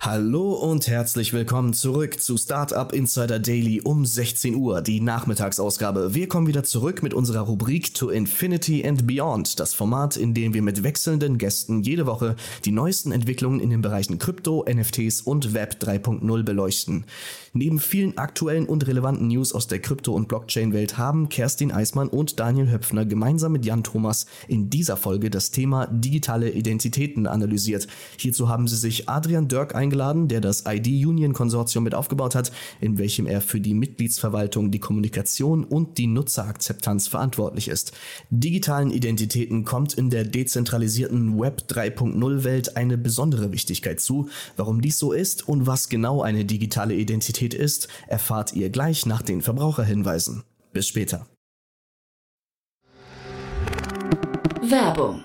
Hallo und herzlich willkommen zurück zu Startup Insider Daily um 16 Uhr, die Nachmittagsausgabe. Wir kommen wieder zurück mit unserer Rubrik To Infinity and Beyond, das Format, in dem wir mit wechselnden Gästen jede Woche die neuesten Entwicklungen in den Bereichen Krypto, NFTs und Web 3.0 beleuchten. Neben vielen aktuellen und relevanten News aus der Krypto- und Blockchain-Welt haben Kerstin Eismann und Daniel Höpfner gemeinsam mit Jan Thomas in dieser Folge das Thema digitale Identitäten analysiert. Hierzu haben sie sich Adrian Dirk eingeladen, der das ID-Union-Konsortium mit aufgebaut hat, in welchem er für die Mitgliedsverwaltung, die Kommunikation und die Nutzerakzeptanz verantwortlich ist. Digitalen Identitäten kommt in der dezentralisierten Web 3.0-Welt eine besondere Wichtigkeit zu. Warum dies so ist und was genau eine digitale Identität ist, erfahrt ihr gleich nach den Verbraucherhinweisen. Bis später. Werbung.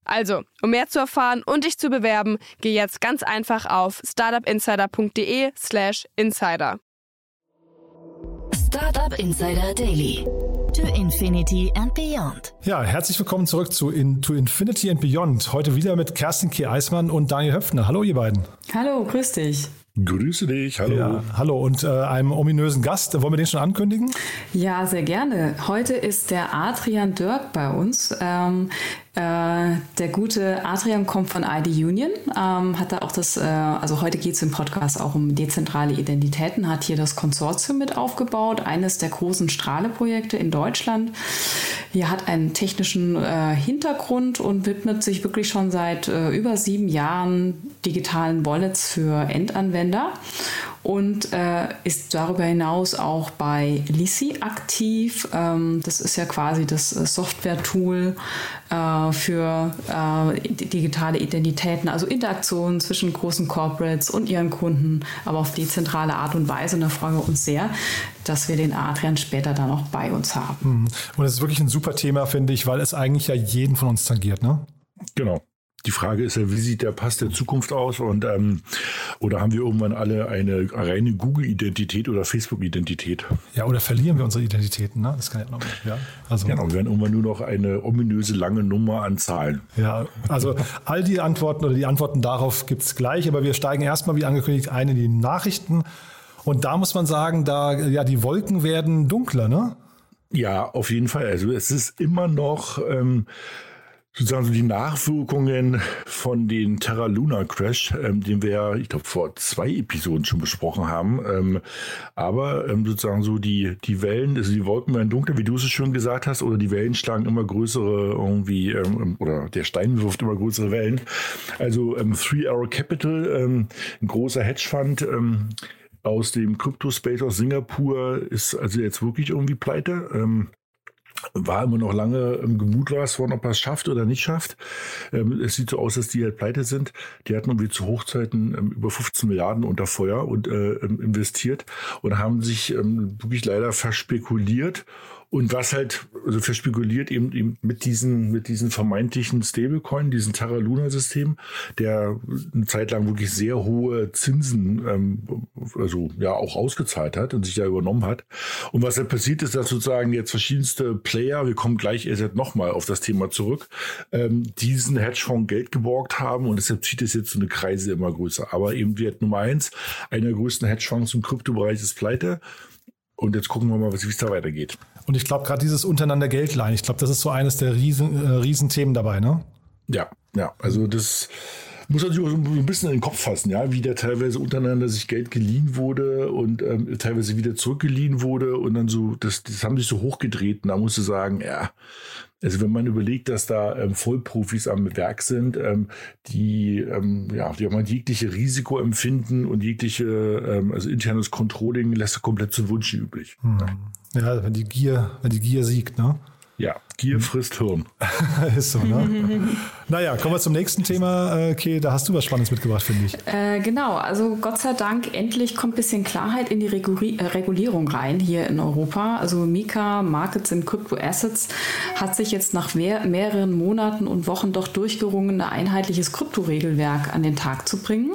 Also, um mehr zu erfahren und dich zu bewerben, geh jetzt ganz einfach auf startupinsider.de/slash insider. Startup Insider Daily. To Infinity and Beyond. Ja, herzlich willkommen zurück zu In, To Infinity and Beyond. Heute wieder mit Kerstin K. Eismann und Daniel Höpfner. Hallo, ihr beiden. Hallo, grüß dich. Grüße dich, hallo. Ja, hallo und äh, einem ominösen Gast. Wollen wir den schon ankündigen? Ja, sehr gerne. Heute ist der Adrian Dirk bei uns. Ähm, äh, der gute Adrian kommt von ID Union, ähm, hat da auch das, äh, also heute geht es im Podcast auch um dezentrale Identitäten, hat hier das Konsortium mit aufgebaut, eines der großen Strahle-Projekte in Deutschland. Er hat einen technischen äh, Hintergrund und widmet sich wirklich schon seit äh, über sieben Jahren digitalen Wallets für Endanwender und äh, ist darüber hinaus auch bei Lisi aktiv. Ähm, das ist ja quasi das äh, Software-Tool äh, für äh, digitale Identitäten, also Interaktionen zwischen großen Corporates und ihren Kunden, aber auf dezentrale Art und Weise. Und da freuen wir uns sehr, dass wir den Adrian später dann auch bei uns haben. Mhm. Und es ist wirklich ein super Thema, finde ich, weil es eigentlich ja jeden von uns tangiert, ne? Genau. Die Frage ist ja, wie sieht der Pass der Zukunft aus? Und ähm, oder haben wir irgendwann alle eine reine Google-Identität oder Facebook-Identität? Ja, oder verlieren wir unsere Identitäten? Ne? Das kann ja noch. Ja, also genau, wir werden irgendwann nur noch eine ominöse lange Nummer an Zahlen. Ja, also all die Antworten oder die Antworten darauf gibt es gleich, aber wir steigen erstmal, wie angekündigt, ein in die Nachrichten. Und da muss man sagen, da ja die Wolken werden dunkler, ne? Ja, auf jeden Fall. Also es ist immer noch. Ähm, sozusagen so die Nachwirkungen von den Terra Luna Crash, ähm, den wir ja, ich glaube, vor zwei Episoden schon besprochen haben. Ähm, aber ähm, sozusagen so die, die Wellen, also die Wolken werden dunkler, wie du es schon gesagt hast, oder die Wellen schlagen immer größere irgendwie, ähm, oder der Stein wirft immer größere Wellen. Also ähm, Three Arrow Capital, ähm, ein großer Hedgefonds, ähm, aus dem Crypto-Space aus Singapur ist also jetzt wirklich irgendwie pleite. Ähm, war immer noch lange ähm, gemutmaßt worden, ob er es schafft oder nicht schafft. Ähm, es sieht so aus, dass die halt pleite sind. Die hatten irgendwie zu Hochzeiten ähm, über 15 Milliarden unter Feuer und äh, investiert und haben sich ähm, wirklich leider verspekuliert Und was halt also verspekuliert eben, eben mit diesen, mit diesen vermeintlichen Stablecoin, diesen Terra Luna System, der eine Zeit lang wirklich sehr hohe Zinsen, ähm, also ja auch ausgezahlt hat und sich da übernommen hat. Und was halt passiert ist, dass sozusagen jetzt verschiedenste Player, wir kommen gleich erst nochmal auf das Thema zurück, ähm, diesen Hedgefonds Geld geborgt haben und deshalb zieht es jetzt so eine Kreise immer größer. Aber eben wird Nummer eins, einer der größten Hedgefonds im Kryptobereich ist pleite. Und jetzt gucken wir mal, wie es da weitergeht. Und ich glaube, gerade dieses untereinander Geldleihen, ich glaube, das ist so eines der Riesen, äh, Riesenthemen dabei, ne? Ja, ja. Also das muss man sich auch so ein bisschen in den Kopf fassen, ja, wie da teilweise untereinander sich Geld geliehen wurde und ähm, teilweise wieder zurückgeliehen wurde und dann so, das, das haben sich so hochgedreht und da musst du sagen, ja, also wenn man überlegt, dass da ähm, Vollprofis am Werk sind, ähm, die ähm, ja, die haben jegliche Risiko empfinden und jegliche, ähm, also internes Controlling lässt komplett zu Wunsch übrig. Hm. Ja, wenn die Gier, wenn die Gier siegt, ne? Ja, Gier frisst Hirn. ist so, ne? naja, kommen wir zum nächsten Thema. Äh, okay, da hast du was Spannendes mitgebracht, finde ich. Äh, genau, also Gott sei Dank, endlich kommt ein bisschen Klarheit in die Reguli äh, Regulierung rein hier in Europa. Also Mika, Markets in Crypto Assets, hat sich jetzt nach mehr, mehreren Monaten und Wochen doch durchgerungen, ein einheitliches Kryptoregelwerk an den Tag zu bringen.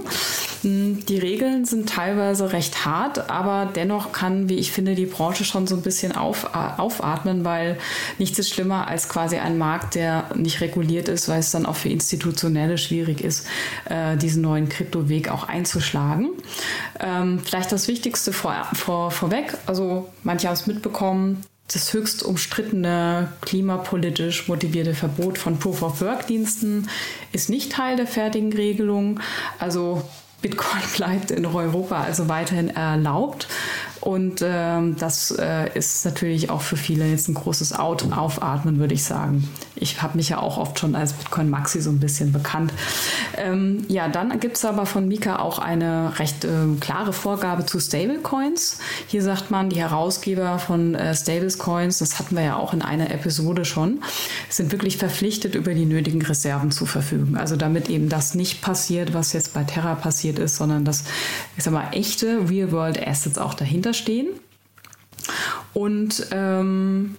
Hm, die Regeln sind teilweise recht hart, aber dennoch kann, wie ich finde, die Branche schon so ein bisschen auf, äh, aufatmen, weil nichts ist schlimmer als quasi ein Markt, der nicht reguliert ist, weil es dann auch für Institutionelle schwierig ist, äh, diesen neuen Kryptoweg auch einzuschlagen. Ähm, vielleicht das Wichtigste vor, vor, vorweg, also manche haben es mitbekommen, das höchst umstrittene klimapolitisch motivierte Verbot von Proof-of-Work-Diensten ist nicht Teil der fertigen Regelung. Also Bitcoin bleibt in Europa also weiterhin erlaubt. Und ähm, das äh, ist natürlich auch für viele jetzt ein großes Out Aufatmen, würde ich sagen. Ich habe mich ja auch oft schon als Bitcoin Maxi so ein bisschen bekannt. Ähm, ja, dann gibt es aber von Mika auch eine recht äh, klare Vorgabe zu Stablecoins. Hier sagt man, die Herausgeber von äh, Stablecoins, das hatten wir ja auch in einer Episode schon, sind wirklich verpflichtet, über die nötigen Reserven zu verfügen. Also damit eben das nicht passiert, was jetzt bei Terra passiert ist, sondern dass, ich sag mal, echte Real-World Assets auch dahinter stehen. Und ähm,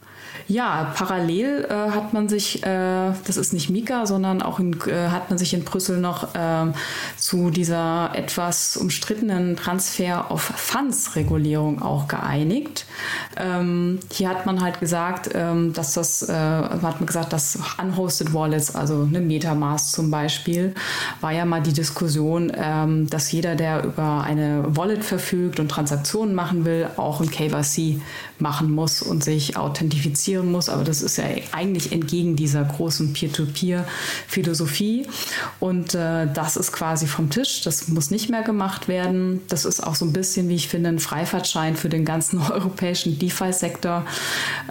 ja, parallel äh, hat man sich, äh, das ist nicht Mika, sondern auch in, äh, hat man sich in Brüssel noch ähm, zu dieser etwas umstrittenen Transfer of Funds Regulierung auch geeinigt. Ähm, hier hat man halt gesagt, ähm, dass das, äh, hat man gesagt, dass unhosted Wallets, also eine Metamask zum Beispiel, war ja mal die Diskussion, ähm, dass jeder, der über eine Wallet verfügt und Transaktionen machen will, auch ein KYC machen muss und sich authentifizieren muss. Aber das ist ja eigentlich entgegen dieser großen Peer-to-Peer-Philosophie. Und äh, das ist quasi vom Tisch. Das muss nicht mehr gemacht werden. Das ist auch so ein bisschen, wie ich finde, ein Freifahrtschein für den ganzen europäischen DeFi-Sektor.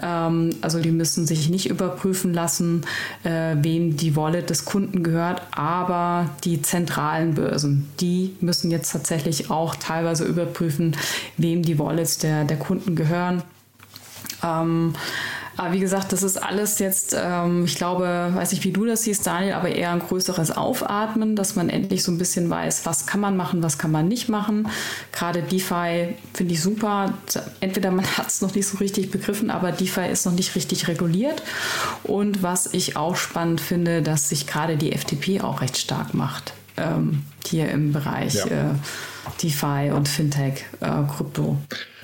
Ähm, also die müssen sich nicht überprüfen lassen, äh, wem die Wallet des Kunden gehört. Aber die zentralen Börsen, die müssen jetzt tatsächlich auch teilweise überprüfen, wem die Wallets der, der Kunden gehören. Ähm, aber wie gesagt, das ist alles jetzt, ähm, ich glaube, weiß nicht, wie du das siehst, Daniel, aber eher ein größeres Aufatmen, dass man endlich so ein bisschen weiß, was kann man machen, was kann man nicht machen. Gerade DeFi finde ich super. Entweder man hat es noch nicht so richtig begriffen, aber DeFi ist noch nicht richtig reguliert. Und was ich auch spannend finde, dass sich gerade die FDP auch recht stark macht. Ähm, hier im Bereich ja. äh, DeFi und Fintech, äh, Krypto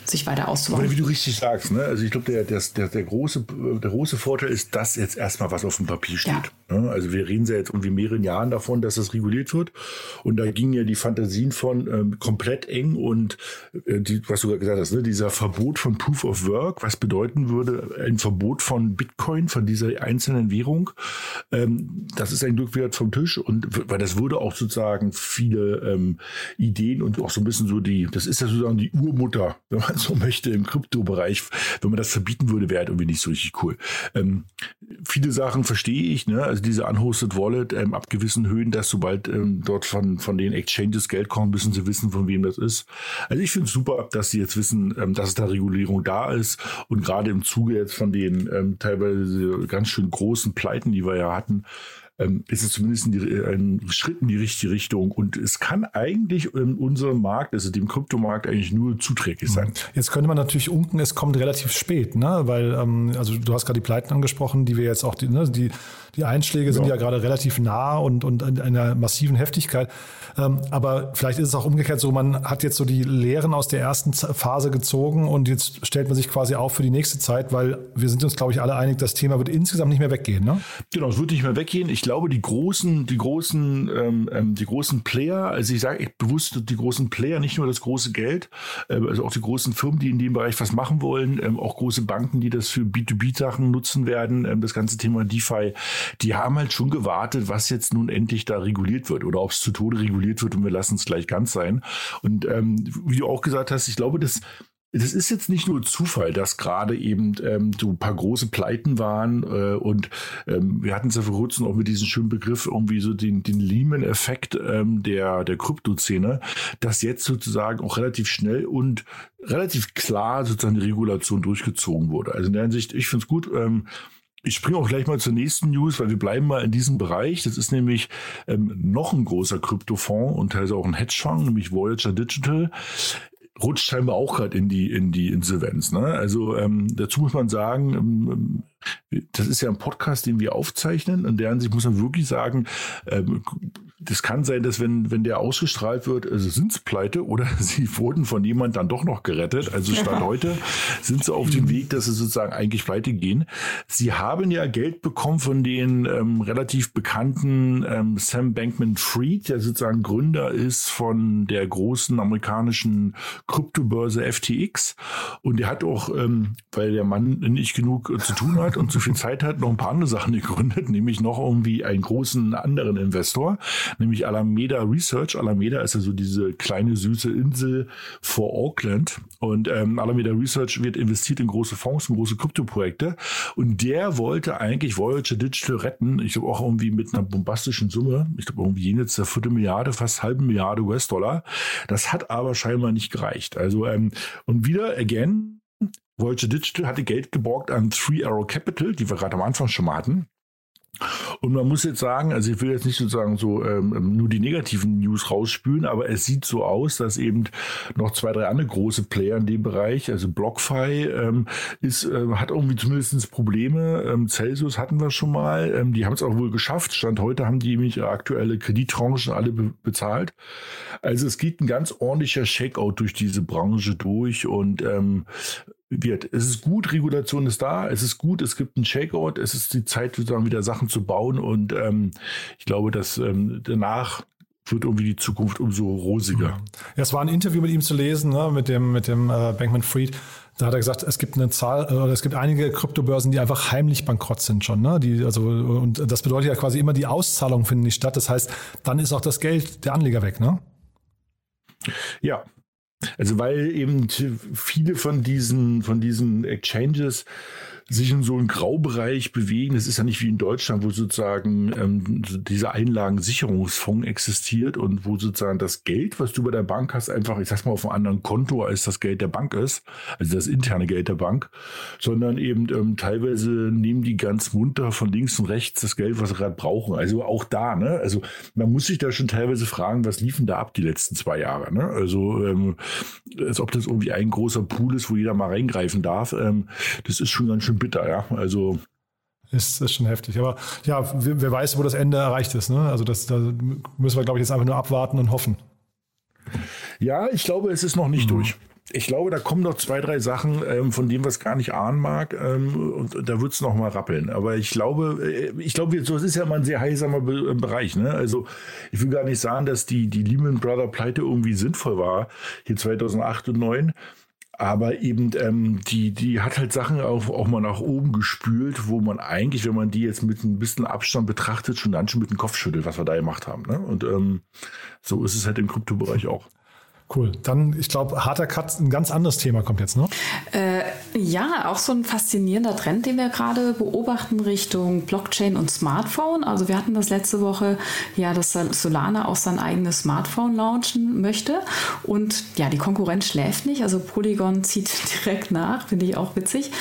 sich weiter auszubauen. Wie du richtig sagst, ne? also ich glaube, der, der, der, der, große, der große Vorteil ist, dass jetzt erstmal was auf dem Papier steht. Ja. Ne? Also wir reden ja jetzt irgendwie mehreren Jahren davon, dass das reguliert wird. Und da gingen ja die Fantasien von ähm, komplett eng und äh, die, was du gesagt hast, ne? dieser Verbot von Proof of Work, was bedeuten würde, ein Verbot von Bitcoin, von dieser einzelnen Währung. Ähm, das ist ein Glück wert vom Tisch und weil das würde auch sozusagen viele ähm, Ideen und auch so ein bisschen so die, das ist ja sozusagen die Urmutter, wenn man so möchte, im Kryptobereich. Wenn man das verbieten würde, wäre halt irgendwie nicht so richtig cool. Ähm, viele Sachen verstehe ich, ne? also diese unhosted Wallet ähm, ab gewissen Höhen, dass sobald ähm, dort von, von den Exchanges Geld kommt, müssen sie wissen, von wem das ist. Also ich finde es super, dass sie jetzt wissen, ähm, dass da Regulierung da ist und gerade im Zuge jetzt von den ähm, teilweise ganz schön großen Pleiten, die wir ja hatten, ähm, ist es zumindest die, ein Schritt in die richtige Richtung. Und es kann eigentlich in unserem Markt, also dem Kryptomarkt, eigentlich nur zuträglich sein. Jetzt könnte man natürlich unken, es kommt relativ spät, ne? weil, ähm, also du hast gerade die Pleiten angesprochen, die wir jetzt auch, die, ne, die, die Einschläge ja. sind ja gerade relativ nah und, und in einer massiven Heftigkeit. Ähm, aber vielleicht ist es auch umgekehrt so, man hat jetzt so die Lehren aus der ersten Phase gezogen und jetzt stellt man sich quasi auf für die nächste Zeit, weil wir sind uns, glaube ich, alle einig, das Thema wird insgesamt nicht mehr weggehen. Ne? Genau, es wird nicht mehr weggehen. Ich glaube, die großen, die großen, ähm, ähm die großen Player, also ich sage bewusst die großen Player, nicht nur das große Geld, äh, also auch die großen Firmen, die in dem Bereich was machen wollen, ähm, auch große Banken, die das für B2B-Sachen nutzen werden, ähm, das ganze Thema DeFi, die haben halt schon gewartet, was jetzt nun endlich da reguliert wird oder ob es zu Tode reguliert wird und wir lassen es gleich ganz sein. Und ähm, wie du auch gesagt hast, ich glaube, das das ist jetzt nicht nur Zufall, dass gerade eben ähm, so ein paar große Pleiten waren äh, und ähm, wir hatten es ja vor kurzem auch mit diesem schönen Begriff irgendwie so den, den Lehman-Effekt ähm, der, der Kryptoszene, dass jetzt sozusagen auch relativ schnell und relativ klar sozusagen die Regulation durchgezogen wurde. Also in der Hinsicht, ich finde es gut. Ähm, ich springe auch gleich mal zur nächsten News, weil wir bleiben mal in diesem Bereich. Das ist nämlich ähm, noch ein großer Kryptofonds und teilweise auch ein Hedgefonds, nämlich Voyager Digital rutscht scheinbar auch gerade in die in die Insolvenz. Ne? Also ähm, dazu muss man sagen, ähm, das ist ja ein Podcast, den wir aufzeichnen. In der Ansicht muss man wirklich sagen, ähm, das kann sein, dass wenn, wenn der ausgestrahlt wird, also sind sie pleite oder sie wurden von jemand dann doch noch gerettet. Also Stand ja. heute sind sie auf dem Weg, dass sie sozusagen eigentlich pleite gehen. Sie haben ja Geld bekommen von den ähm, relativ bekannten ähm, Sam Bankman Fried, der sozusagen Gründer ist von der großen amerikanischen Kryptobörse FTX. Und der hat auch, ähm, weil der Mann nicht genug äh, zu tun hat und zu viel Zeit hat, noch ein paar andere Sachen gegründet, nämlich noch irgendwie einen großen anderen Investor nämlich Alameda Research. Alameda ist ja so diese kleine süße Insel vor Auckland und ähm, Alameda Research wird investiert in große Fonds, in große Kryptoprojekte und der wollte eigentlich Voyager Digital retten. Ich glaube auch irgendwie mit einer bombastischen Summe. Ich glaube irgendwie jenseits der Viertelmilliarde, fast halbe Milliarde US-Dollar. Das hat aber scheinbar nicht gereicht. Also ähm, und wieder again Voyager Digital hatte Geld geborgt an Three Arrow Capital, die wir gerade am Anfang schon mal hatten. Und man muss jetzt sagen, also ich will jetzt nicht sozusagen so ähm, nur die negativen News rausspülen, aber es sieht so aus, dass eben noch zwei, drei andere große Player in dem Bereich, also BlockFi ähm, ist, äh, hat irgendwie zumindest Probleme. Ähm, Celsius hatten wir schon mal, ähm, die haben es auch wohl geschafft. Stand heute haben die nämlich aktuelle Kredittranchen alle be bezahlt. Also es geht ein ganz ordentlicher Shakeout durch diese Branche durch und ähm, wird. Es ist gut, Regulation ist da, es ist gut, es gibt einen Shakeout, es ist die Zeit, sozusagen wieder Sachen zu bauen und ähm, ich glaube, dass ähm, danach wird irgendwie die Zukunft umso rosiger. Ja, es war ein Interview mit ihm zu lesen, ne, mit dem, mit dem äh, Bankman Fried. Da hat er gesagt, es gibt eine Zahl, äh, es gibt einige Kryptobörsen, die einfach heimlich bankrott sind schon. Ne? Die, also, und das bedeutet ja quasi immer, die Auszahlungen finden nicht statt. Das heißt, dann ist auch das Geld der Anleger weg, ne? Ja, also weil eben viele von diesen, von diesen Exchanges sich in so einem Graubereich bewegen. Es ist ja nicht wie in Deutschland, wo sozusagen ähm, dieser Einlagensicherungsfonds existiert und wo sozusagen das Geld, was du bei der Bank hast, einfach, ich sag's mal, auf einem anderen Konto als das Geld der Bank ist, also das interne Geld der Bank, sondern eben ähm, teilweise nehmen die ganz munter von links und rechts das Geld, was sie gerade brauchen. Also auch da, ne? Also man muss sich da schon teilweise fragen, was liefen da ab die letzten zwei Jahre, ne? Also ähm, als ob das irgendwie ein großer Pool ist, wo jeder mal reingreifen darf. Ähm, das ist schon ganz schön bitter, ja. Also ist, ist schon heftig. Aber ja, wer, wer weiß, wo das Ende erreicht ist. Ne? Also das, da müssen wir, glaube ich, jetzt einfach nur abwarten und hoffen. Ja, ich glaube, es ist noch nicht mhm. durch. Ich glaube, da kommen noch zwei, drei Sachen, ähm, von denen wir es gar nicht ahnen mag. Ähm, und da wird es noch mal rappeln. Aber ich glaube, äh, ich glaube, so, es ist ja mal ein sehr heilsamer Be äh, Bereich. Ne? Also ich will gar nicht sagen, dass die, die Lehman Brother Pleite irgendwie sinnvoll war, hier 2008 und 2009. Aber eben, ähm, die, die hat halt Sachen auch, auch mal nach oben gespült, wo man eigentlich, wenn man die jetzt mit ein bisschen Abstand betrachtet, schon dann schon mit dem Kopf schüttelt, was wir da gemacht haben. Ne? Und ähm, so ist es halt im Kryptobereich auch. Cool. Dann, ich glaube, harter Cut, ein ganz anderes Thema kommt jetzt, ne? Äh, Ja, auch so ein faszinierender Trend, den wir gerade beobachten Richtung Blockchain und Smartphone. Also wir hatten das letzte Woche ja, dass Solana auch sein eigenes Smartphone launchen möchte. Und ja, die Konkurrenz schläft nicht. Also Polygon zieht direkt nach, finde ich auch witzig.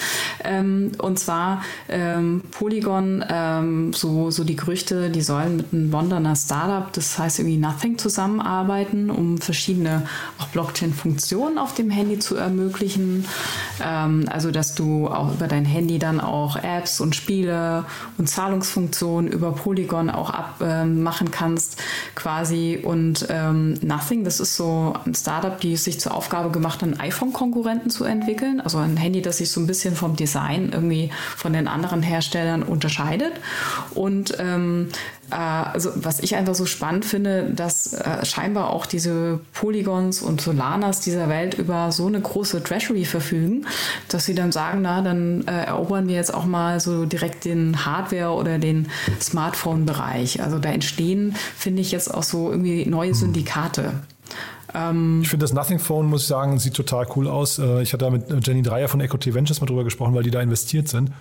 Ähm, und zwar ähm, Polygon, ähm, so, so die Gerüchte, die sollen mit einem Londoner Startup, das heißt irgendwie Nothing, zusammenarbeiten, um verschiedene auch Blockchain-Funktionen auf dem Handy zu ermöglichen. Ähm, also dass du auch über dein Handy dann auch Apps und Spiele und Zahlungsfunktionen über Polygon auch abmachen ähm, kannst quasi. Und ähm, Nothing, das ist so ein Startup, die sich zur Aufgabe gemacht hat, einen iPhone-Konkurrenten zu entwickeln. Also ein Handy, das sich so ein bisschen vom Design irgendwie von den anderen Herstellern unterscheidet. Und ähm, äh, also was ich einfach so spannend finde, dass äh, scheinbar auch diese Polygons und Solanas dieser Welt über so eine große Treasury verfügen, dass sie dann sagen, na, dann äh, erobern wir jetzt auch mal so direkt den Hardware- oder den Smartphone-Bereich. Also da entstehen, finde ich, jetzt auch so irgendwie neue hm. Syndikate. Ähm, ich finde das Nothing Phone, muss ich sagen, sieht total cool aus. Äh, ich hatte da mit Jenny Dreier von EcoT Ventures mal drüber gesprochen, weil die da investiert sind.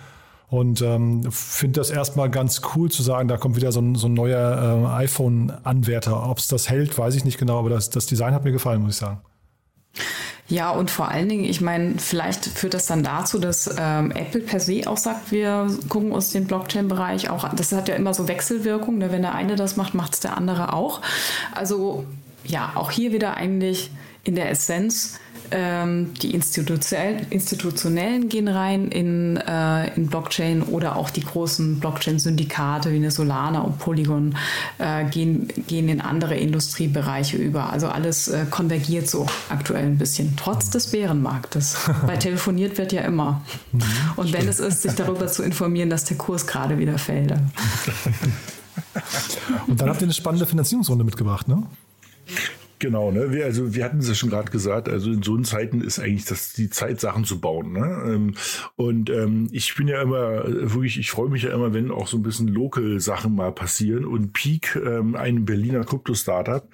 Und ähm, finde das erstmal ganz cool zu sagen, da kommt wieder so ein, so ein neuer äh, iPhone-Anwärter. Ob es das hält, weiß ich nicht genau, aber das, das Design hat mir gefallen, muss ich sagen. Ja, und vor allen Dingen, ich meine, vielleicht führt das dann dazu, dass ähm, Apple per se auch sagt, wir gucken uns den Blockchain-Bereich auch an. Das hat ja immer so Wechselwirkung. Ne? Wenn der eine das macht, macht es der andere auch. Also ja, auch hier wieder eigentlich in der Essenz ähm, die institutionellen, gehen rein in, äh, in Blockchain oder auch die großen Blockchain-Syndikate wie eine Solana und Polygon äh, gehen, gehen in andere Industriebereiche über. Also alles äh, konvergiert so aktuell ein bisschen, trotz des Bärenmarktes. Weil telefoniert wird ja immer. Mhm. Und wenn es ist, sich darüber zu informieren, dass der Kurs gerade wieder fällt. Und dann habt ihr eine spannende Finanzierungsrunde mitgebracht, ne? Genau, ne? Wir, also wir hatten es ja schon gerade gesagt, also in so Zeiten ist eigentlich das die Zeit, Sachen zu bauen. Ne? Ähm, und ähm, ich bin ja immer, wirklich, ich freue mich ja immer, wenn auch so ein bisschen Local-Sachen mal passieren. Und Peak, ähm, ein Berliner Krypto-Startup,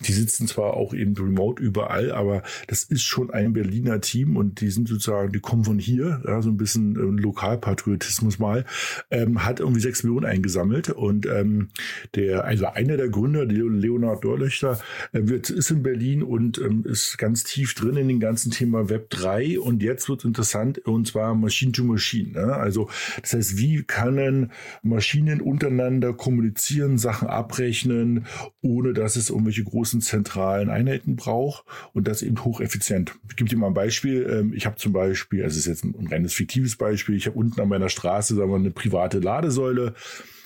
die sitzen zwar auch eben remote überall, aber das ist schon ein Berliner Team und die sind sozusagen, die kommen von hier, ja, so ein bisschen ähm, Lokalpatriotismus mal, ähm, hat irgendwie sechs Millionen eingesammelt. Und ähm, der, also einer der Gründer, Leonard Dorlöchter, äh, wird ist in Berlin und ähm, ist ganz tief drin in dem ganzen Thema Web 3 und jetzt wird interessant und zwar Machine to Machine. Ne? Also das heißt, wie können Maschinen untereinander kommunizieren, Sachen abrechnen, ohne dass es irgendwelche großen zentralen Einheiten braucht und das eben hocheffizient. Ich gebe dir mal ein Beispiel. Ähm, ich habe zum Beispiel, also es ist jetzt ein reines fiktives Beispiel, ich habe unten an meiner Straße sagen wir, eine private Ladesäule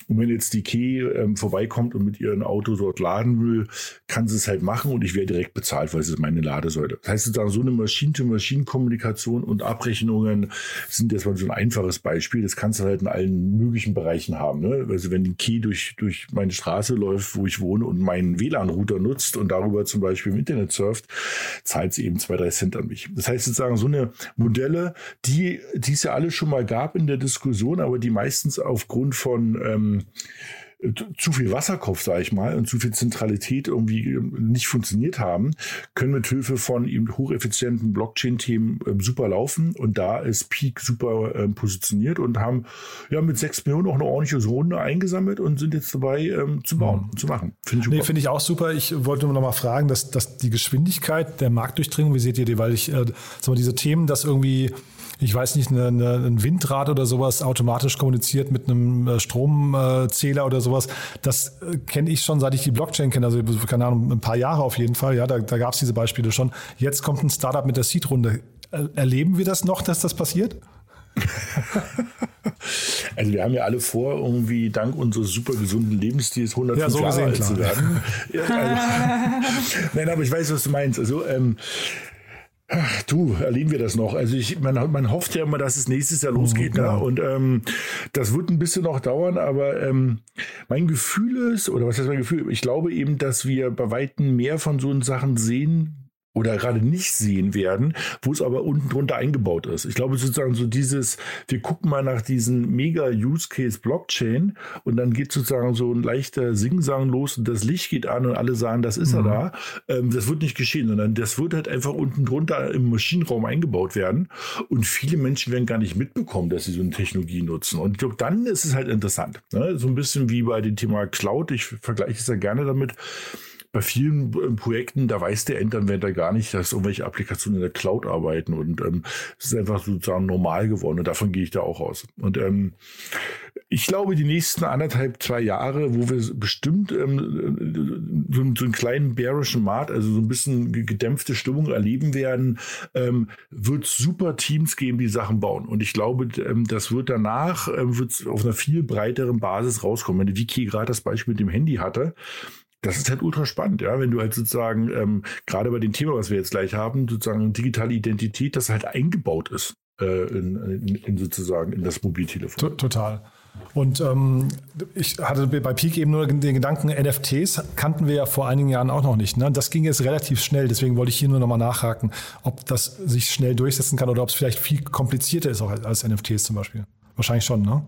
und wenn jetzt die Key ähm, vorbeikommt und mit ihrem Auto dort laden will, kann sie es halt machen und ich werde direkt bezahlt, weil es ist meine Ladesäule. Das heißt, sozusagen so eine Maschine-to-Maschine-Kommunikation und Abrechnungen sind jetzt mal so ein einfaches Beispiel. Das kannst du halt in allen möglichen Bereichen haben. Ne? Also wenn die Key durch, durch meine Straße läuft, wo ich wohne und meinen WLAN-Router nutzt und darüber zum Beispiel im Internet surft, zahlt sie eben zwei, drei Cent an mich. Das heißt sozusagen so eine Modelle, die, die es ja alle schon mal gab in der Diskussion, aber die meistens aufgrund von ähm, zu viel Wasserkopf, sage ich mal, und zu viel Zentralität irgendwie ähm, nicht funktioniert haben, können mit Hilfe von eben hocheffizienten Blockchain-Themen äh, super laufen. Und da ist Peak super äh, positioniert und haben ja mit sechs Millionen auch eine ordentliche Runde eingesammelt und sind jetzt dabei ähm, zu bauen, mhm. zu machen. Finde ich, nee, find ich auch super. Ich wollte nur noch mal fragen, dass, dass die Geschwindigkeit der Marktdurchdringung, wie seht ihr die? Weil ich, äh, sag mal, diese Themen, dass irgendwie ich weiß nicht, eine, eine, ein Windrad oder sowas automatisch kommuniziert mit einem äh, Stromzähler oder sowas. Das äh, kenne ich schon, seit ich die Blockchain kenne, also keine Ahnung, ein paar Jahre auf jeden Fall. Ja, da, da gab es diese Beispiele schon. Jetzt kommt ein Startup mit der Seed-Runde. Erleben wir das noch, dass das passiert? Also wir haben ja alle vor, irgendwie dank unseres super gesunden Lebensstils 105 ja, so Jahre alt zu werden. ja, also, Nein, aber ich weiß, was du meinst. Also ähm, Ach, du, erleben wir das noch. Also ich, man, man hofft ja immer, dass es nächstes Jahr losgeht. Oh, genau. ne? Und ähm, das wird ein bisschen noch dauern, aber ähm, mein Gefühl ist, oder was heißt mein Gefühl? Ich glaube eben, dass wir bei Weitem mehr von so Sachen sehen oder gerade nicht sehen werden, wo es aber unten drunter eingebaut ist. Ich glaube sozusagen so dieses, wir gucken mal nach diesen mega Use Case Blockchain und dann geht sozusagen so ein leichter Singsang los und das Licht geht an und alle sagen, das ist mhm. er da. Ähm, das wird nicht geschehen, sondern das wird halt einfach unten drunter im Maschinenraum eingebaut werden und viele Menschen werden gar nicht mitbekommen, dass sie so eine Technologie nutzen. Und ich glaube, dann ist es halt interessant. Ne? So ein bisschen wie bei dem Thema Cloud. Ich vergleiche es ja gerne damit bei vielen äh, Projekten, da weiß der Endanwender gar nicht, dass irgendwelche Applikationen in der Cloud arbeiten und ähm, es ist einfach sozusagen normal geworden und davon gehe ich da auch aus. Und ähm, ich glaube, die nächsten anderthalb, zwei Jahre, wo wir bestimmt ähm, so, so einen kleinen bärischen Markt, also so ein bisschen gedämpfte Stimmung erleben werden, ähm, wird super Teams geben, die Sachen bauen. Und ich glaube, ähm, das wird danach ähm, wird auf einer viel breiteren Basis rauskommen. Wenn Vicky gerade das Beispiel mit dem Handy hatte, das ist halt ultra spannend, ja, wenn du halt sozusagen, ähm, gerade bei dem Thema, was wir jetzt gleich haben, sozusagen digitale Identität, das halt eingebaut ist äh, in, in, in, sozusagen in das Mobiltelefon. Total. Und ähm, ich hatte bei Peak eben nur den Gedanken, NFTs kannten wir ja vor einigen Jahren auch noch nicht. Ne? Das ging jetzt relativ schnell, deswegen wollte ich hier nur nochmal nachhaken, ob das sich schnell durchsetzen kann oder ob es vielleicht viel komplizierter ist auch als NFTs zum Beispiel. Wahrscheinlich schon, ne?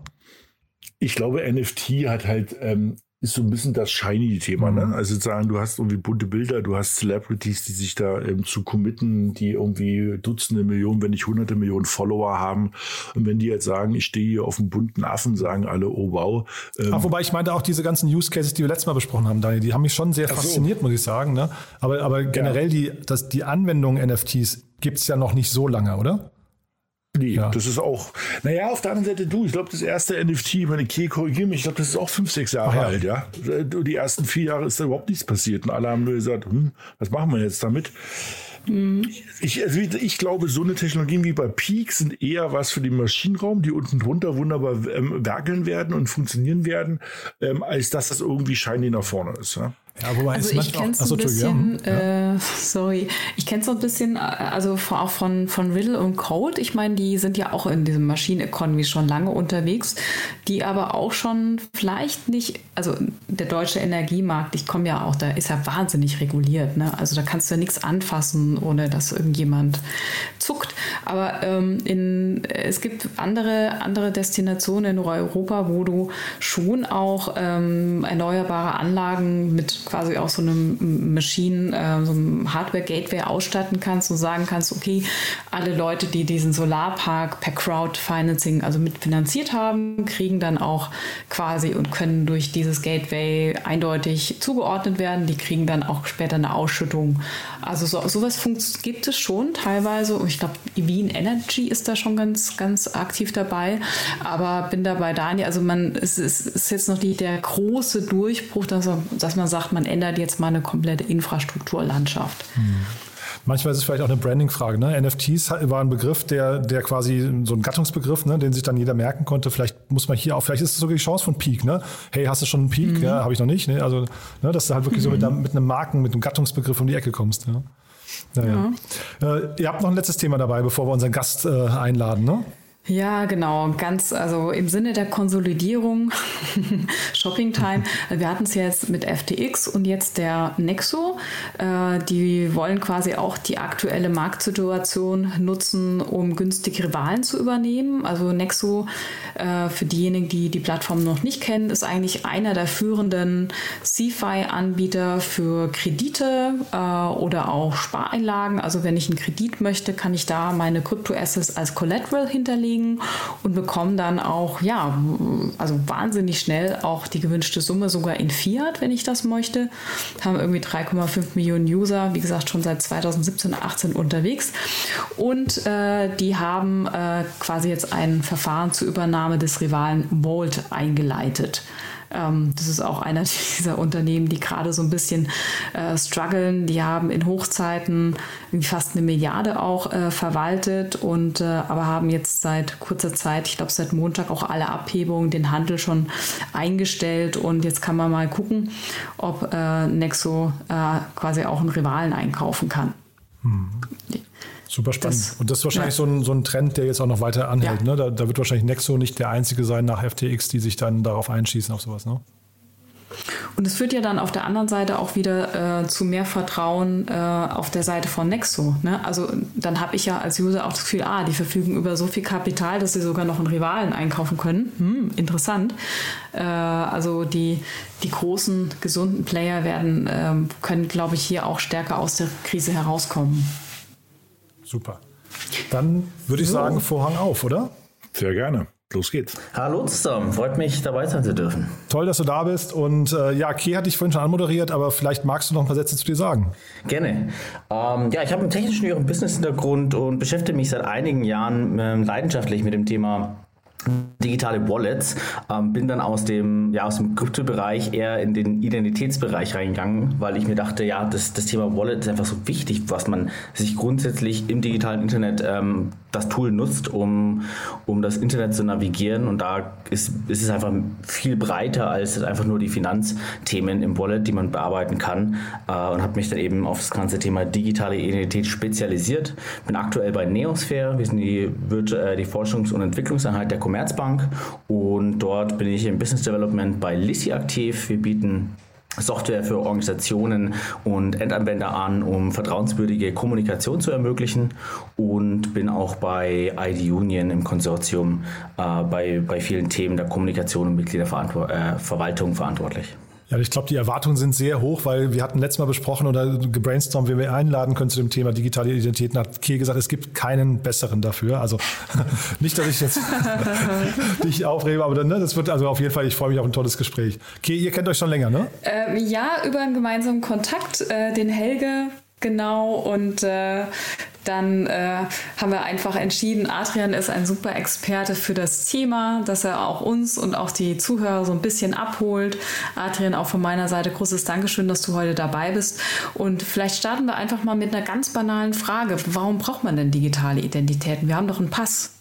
Ich glaube, NFT hat halt ähm, ist so ein bisschen das Shiny-Thema. Ne? Mhm. Also sagen, du hast irgendwie bunte Bilder, du hast Celebrities, die sich da ähm, zu committen, die irgendwie Dutzende Millionen, wenn nicht hunderte Millionen Follower haben. Und wenn die jetzt sagen, ich stehe hier auf einem bunten Affen, sagen alle, oh wow. Ähm, Ach, wobei ich meinte auch diese ganzen Use Cases, die wir letztes Mal besprochen haben, Daniel, die haben mich schon sehr fasziniert, so. muss ich sagen. Ne? Aber, aber generell ja. die, das, die Anwendung NFTs gibt's ja noch nicht so lange, oder? Nee, ja. das ist auch, naja, auf der anderen Seite du, ich glaube, das erste NFT, meine Key korrigiere mich, ich glaube, das ist auch fünf, sechs Jahre ja. alt, ja. Die ersten vier Jahre ist da überhaupt nichts passiert und alle haben nur gesagt, hm, was machen wir jetzt damit? Mhm. Ich, also ich glaube, so eine Technologien wie bei Peak sind eher was für den Maschinenraum, die unten drunter wunderbar ähm, werkeln werden und funktionieren werden, ähm, als dass das irgendwie shiny nach vorne ist. Ja? Ja, wobei also ich kenne es so ein bisschen, ja. äh, sorry, ich kenne es so ein bisschen, also auch von, von Riddle und Code. Ich meine, die sind ja auch in diesem Machine Economy schon lange unterwegs, die aber auch schon vielleicht nicht, also der deutsche Energiemarkt, ich komme ja auch, da ist ja wahnsinnig reguliert. Ne? Also da kannst du ja nichts anfassen, ohne dass irgendjemand zuckt. Aber ähm, in, es gibt andere, andere Destinationen in Europa, wo du schon auch ähm, erneuerbare Anlagen mit quasi auch so einem Machine, äh, so einem Hardware-Gateway ausstatten kannst und sagen kannst, okay, alle Leute, die diesen Solarpark per Crowdfinancing, also mitfinanziert haben, kriegen dann auch quasi und können durch dieses Gateway eindeutig zugeordnet werden. Die kriegen dann auch später eine Ausschüttung. Also so, sowas gibt es schon teilweise. Ich glaube, Wien Energy ist da schon ganz, ganz aktiv dabei. Aber bin dabei Daniel. Also man, es ist, ist jetzt noch nicht der große Durchbruch, dass, dass man sagt, man man ändert jetzt mal eine komplette Infrastrukturlandschaft. Hm. Manchmal ist es vielleicht auch eine Branding-Frage. Ne? NFTs war ein Begriff, der, der quasi so ein Gattungsbegriff, ne? den sich dann jeder merken konnte. Vielleicht muss man hier auch, vielleicht ist es sogar die Chance von Peak. Ne? Hey, hast du schon einen Peak? Mhm. Ja, habe ich noch nicht. Ne? Also, ne, dass du halt wirklich mhm. so mit, einem, mit einem Marken, mit einem Gattungsbegriff um die Ecke kommst. Ja? Naja. Ja. Äh, ihr habt noch ein letztes Thema dabei, bevor wir unseren Gast äh, einladen, ne? Ja, genau. Ganz, also im Sinne der Konsolidierung, Shopping Time. Wir hatten es jetzt mit FTX und jetzt der Nexo. Äh, die wollen quasi auch die aktuelle Marktsituation nutzen, um günstig Rivalen zu übernehmen. Also Nexo, äh, für diejenigen, die die Plattform noch nicht kennen, ist eigentlich einer der führenden CFI-Anbieter für Kredite äh, oder auch Spareinlagen. Also wenn ich einen Kredit möchte, kann ich da meine Kryptoassets als Collateral hinterlegen kriegen und bekommen dann auch, ja, also wahnsinnig schnell auch die gewünschte Summe sogar in Fiat, wenn ich das möchte. Haben irgendwie 3,5 Millionen User, wie gesagt, schon seit 2017, 18 unterwegs. Und äh, die haben äh, quasi jetzt ein Verfahren zur Übernahme des Rivalen Volt eingeleitet. Ähm, das ist auch einer dieser Unternehmen, die gerade so ein bisschen äh, strugglen. Die haben in Hochzeiten fast eine Milliarde auch äh, verwaltet und äh, aber haben jetzt seit kurzer Zeit, ich glaube seit Montag auch alle Abhebungen, den Handel schon eingestellt und jetzt kann man mal gucken, ob äh, Nexo äh, quasi auch einen Rivalen einkaufen kann. Hm. Super spannend. Das, und das ist wahrscheinlich ja. so, ein, so ein Trend, der jetzt auch noch weiter anhält. Ja. Ne? Da, da, wird wahrscheinlich Nexo nicht der einzige sein nach FTX, die sich dann darauf einschießen, auf sowas. Ne? Und es führt ja dann auf der anderen Seite auch wieder äh, zu mehr Vertrauen äh, auf der Seite von Nexo. Ne? Also dann habe ich ja als User auch das Gefühl, ah, die verfügen über so viel Kapital, dass sie sogar noch einen Rivalen einkaufen können. Hm, interessant. Äh, also die, die großen, gesunden Player werden, ähm, können, glaube ich, hier auch stärker aus der Krise herauskommen. Super. Dann würde ich so. sagen, Vorhang auf, oder? Sehr gerne. Los geht's. Hallo zusammen, freut mich dabei sein zu dürfen. Toll, dass du da bist. Und äh, ja, Kay hatte ich vorhin schon anmoderiert, aber vielleicht magst du noch ein paar Sätze zu dir sagen. Gerne. Ähm, ja, ich habe einen technischen und Business-Hintergrund und beschäftige mich seit einigen Jahren äh, leidenschaftlich mit dem Thema digitale Wallets, ähm, bin dann aus dem, ja, aus dem Kryptobereich eher in den Identitätsbereich reingegangen, weil ich mir dachte, ja, das, das Thema Wallet ist einfach so wichtig, was man sich grundsätzlich im digitalen Internet ähm, das Tool nutzt, um, um das Internet zu navigieren. Und da ist, ist es einfach viel breiter als einfach nur die Finanzthemen im Wallet, die man bearbeiten kann. Äh, und habe mich dann eben auf das ganze Thema digitale Identität spezialisiert. Bin aktuell bei Neosphere. Wir sind die, äh, die Forschungs- und Entwicklungseinheit der Commerzbank und dort bin ich im Business Development bei Lissi aktiv. Wir bieten Software für Organisationen und Endanwender an, um vertrauenswürdige Kommunikation zu ermöglichen und bin auch bei ID Union im Konsortium äh, bei, bei vielen Themen der Kommunikation und Mitgliederverwaltung äh, verantwortlich. Ja, ich glaube, die Erwartungen sind sehr hoch, weil wir hatten letztes Mal besprochen oder gebrainstormt, wen wir einladen können zu dem Thema digitale Identität. Und hat Kiel gesagt, es gibt keinen besseren dafür. Also nicht, dass ich jetzt dich aufrebe, aber dann, ne, das wird also auf jeden Fall, ich freue mich auf ein tolles Gespräch. Kiel, ihr kennt euch schon länger, ne? Ähm, ja, über einen gemeinsamen Kontakt, äh, den Helge Genau, und äh, dann äh, haben wir einfach entschieden, Adrian ist ein super Experte für das Thema, dass er auch uns und auch die Zuhörer so ein bisschen abholt. Adrian, auch von meiner Seite großes Dankeschön, dass du heute dabei bist. Und vielleicht starten wir einfach mal mit einer ganz banalen Frage. Warum braucht man denn digitale Identitäten? Wir haben doch einen Pass.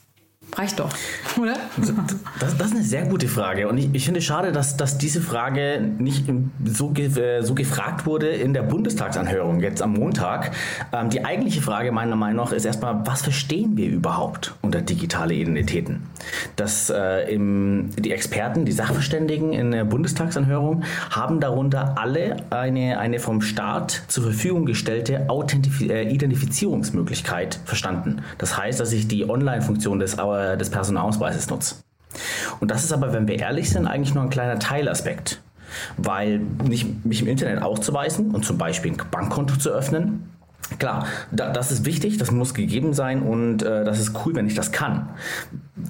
Reicht doch, oder? Das, das, ist eine sehr gute Frage. Und ich, ich finde es schade, dass, dass diese Frage nicht so, ge, so gefragt wurde in der Bundestagsanhörung jetzt am Montag. Ähm, die eigentliche Frage meiner Meinung nach ist erstmal, was verstehen wir überhaupt unter digitale Identitäten? Dass äh, im, die Experten, die Sachverständigen in der Bundestagsanhörung haben darunter alle eine, eine vom Staat zur Verfügung gestellte äh, Identifizierungsmöglichkeit verstanden. Das heißt, dass ich die Online-Funktion des äh, des Personalausweises nutze. Und das ist aber, wenn wir ehrlich sind, eigentlich nur ein kleiner Teilaspekt. Weil nicht, mich im Internet auszuweisen und zum Beispiel ein Bankkonto zu öffnen, Klar, da, das ist wichtig, das muss gegeben sein und äh, das ist cool, wenn ich das kann.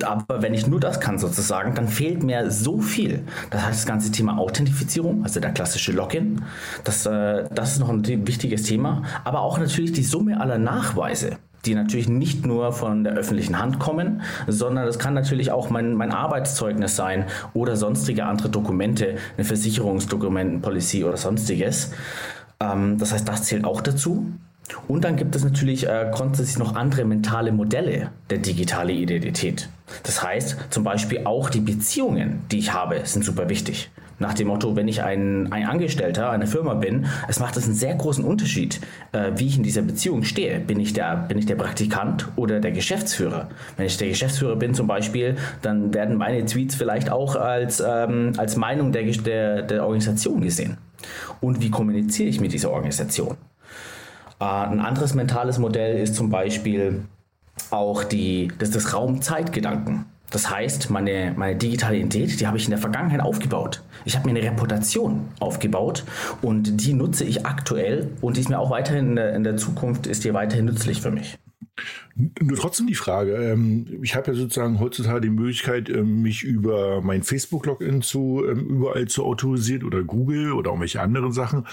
Aber wenn ich nur das kann sozusagen, dann fehlt mir so viel. Das heißt, das ganze Thema Authentifizierung, also der klassische Login, das, äh, das ist noch ein wichtiges Thema. Aber auch natürlich die Summe aller Nachweise die natürlich nicht nur von der öffentlichen Hand kommen, sondern das kann natürlich auch mein, mein Arbeitszeugnis sein oder sonstige andere Dokumente, eine Versicherungsdokument, ein Policy oder sonstiges. Ähm, das heißt, das zählt auch dazu. Und dann gibt es natürlich äh, grundsätzlich noch andere mentale Modelle der digitalen Identität. Das heißt, zum Beispiel auch die Beziehungen, die ich habe, sind super wichtig. Nach dem Motto, wenn ich ein, ein Angestellter einer Firma bin, es macht es einen sehr großen Unterschied, äh, wie ich in dieser Beziehung stehe. Bin ich, der, bin ich der Praktikant oder der Geschäftsführer? Wenn ich der Geschäftsführer bin zum Beispiel, dann werden meine Tweets vielleicht auch als, ähm, als Meinung der, der, der Organisation gesehen. Und wie kommuniziere ich mit dieser Organisation? Äh, ein anderes mentales Modell ist zum Beispiel auch die, das, das Raum-Zeit-Gedanken. Das heißt, meine, meine digitale Identität, die habe ich in der Vergangenheit aufgebaut. Ich habe mir eine Reputation aufgebaut und die nutze ich aktuell und die ist mir auch weiterhin in der, in der Zukunft, ist die weiterhin nützlich für mich. Nur trotzdem die Frage, ähm, ich habe ja sozusagen heutzutage die Möglichkeit, ähm, mich über mein Facebook-Login zu ähm, überall zu autorisieren oder Google oder irgendwelche anderen Sachen.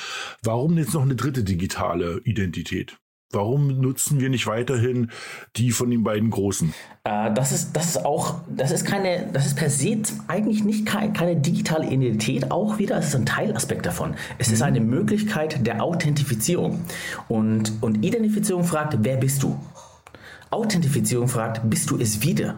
Warum jetzt noch eine dritte digitale Identität? Warum nutzen wir nicht weiterhin die von den beiden großen? Äh, das ist, das ist auch, das ist keine, das ist per se eigentlich nicht keine, keine digitale Identität, auch wieder, es ist ein Teilaspekt davon. Es mhm. ist eine Möglichkeit der Authentifizierung. Und, und Identifizierung fragt, wer bist du? Authentifizierung fragt, bist du es wieder?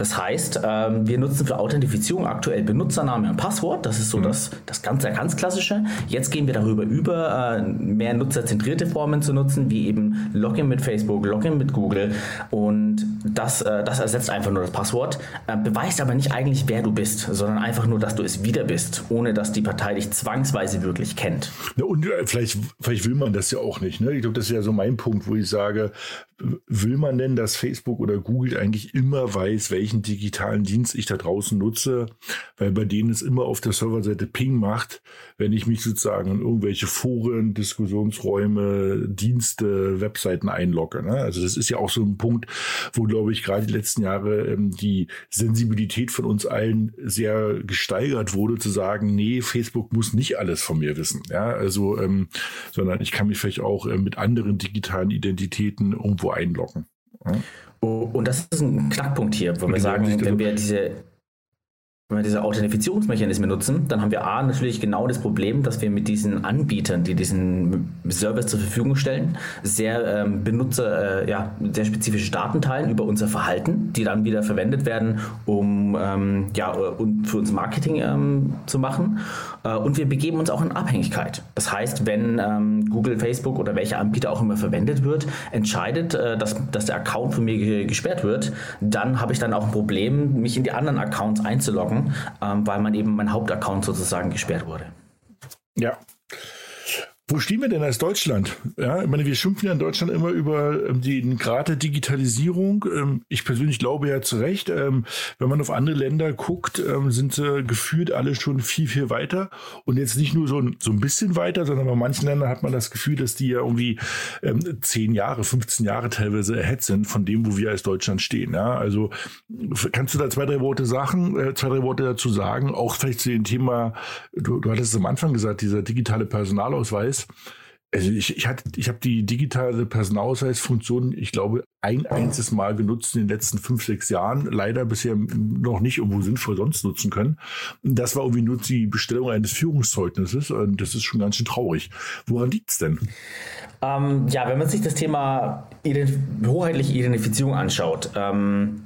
Das heißt, ähm, wir nutzen für Authentifizierung aktuell Benutzername und Passwort. Das ist so mhm. das, das ganz, ganz klassische. Jetzt gehen wir darüber über, äh, mehr nutzerzentrierte Formen zu nutzen, wie eben Login mit Facebook, Login mit Google. Und das, äh, das ersetzt einfach nur das Passwort, äh, beweist aber nicht eigentlich, wer du bist, sondern einfach nur, dass du es wieder bist, ohne dass die Partei dich zwangsweise wirklich kennt. Ja, und äh, vielleicht, vielleicht will man das ja auch nicht. Ne? Ich glaube, das ist ja so mein Punkt, wo ich sage, will man denn, dass Facebook oder Google eigentlich immer weiß, welchen digitalen Dienst ich da draußen nutze, weil bei denen es immer auf der Serverseite Ping macht, wenn ich mich sozusagen in irgendwelche Foren, Diskussionsräume, Dienste, Webseiten einlogge. Ne? Also das ist ja auch so ein Punkt, wo, glaube ich, gerade die letzten Jahre ähm, die Sensibilität von uns allen sehr gesteigert wurde, zu sagen, nee, Facebook muss nicht alles von mir wissen. Ja, also, ähm, sondern ich kann mich vielleicht auch äh, mit anderen digitalen Identitäten irgendwo einloggen. Ja? Oh, und das ist ein Knackpunkt hier, wo wir sagen, wenn wir diese wenn wir diese Authentifizierungsmechanismen nutzen, dann haben wir A natürlich genau das Problem, dass wir mit diesen Anbietern, die diesen Service zur Verfügung stellen, sehr ähm, Benutzer, äh, ja, sehr spezifische Daten teilen über unser Verhalten, die dann wieder verwendet werden, um ähm, ja, und für uns Marketing ähm, zu machen. Äh, und wir begeben uns auch in Abhängigkeit. Das heißt, wenn ähm, Google, Facebook oder welcher Anbieter auch immer verwendet wird, entscheidet, äh, dass, dass der Account von mir gesperrt wird, dann habe ich dann auch ein Problem, mich in die anderen Accounts einzuloggen ähm, weil man eben mein Hauptaccount sozusagen gesperrt wurde. Ja, wo stehen wir denn als Deutschland? Ja, ich meine, wir schimpfen ja in Deutschland immer über ähm, den Grad der Digitalisierung. Ähm, ich persönlich glaube ja zu Recht, ähm, wenn man auf andere Länder guckt, sind sie gefühlt alle schon viel, viel weiter. Und jetzt nicht nur so ein, so ein bisschen weiter, sondern bei manchen Ländern hat man das Gefühl, dass die ja irgendwie 10 Jahre, 15 Jahre teilweise ahead sind von dem, wo wir als Deutschland stehen. Ja, also kannst du da zwei, drei Worte sagen, äh, zwei, drei Worte dazu sagen? Auch vielleicht zu dem Thema, du, du hattest es am Anfang gesagt, dieser digitale Personalausweis. Also ich, ich, hatte, ich habe die digitale Personalausweisfunktion, ich glaube, ein einziges Mal genutzt in den letzten fünf, sechs Jahren. Leider bisher noch nicht irgendwo sinnvoll sonst nutzen können. Das war irgendwie nur die Bestellung eines Führungszeugnisses und das ist schon ganz schön traurig. Woran liegt es denn? Ähm, ja, wenn man sich das Thema Identif hoheitliche Identifizierung anschaut, ähm,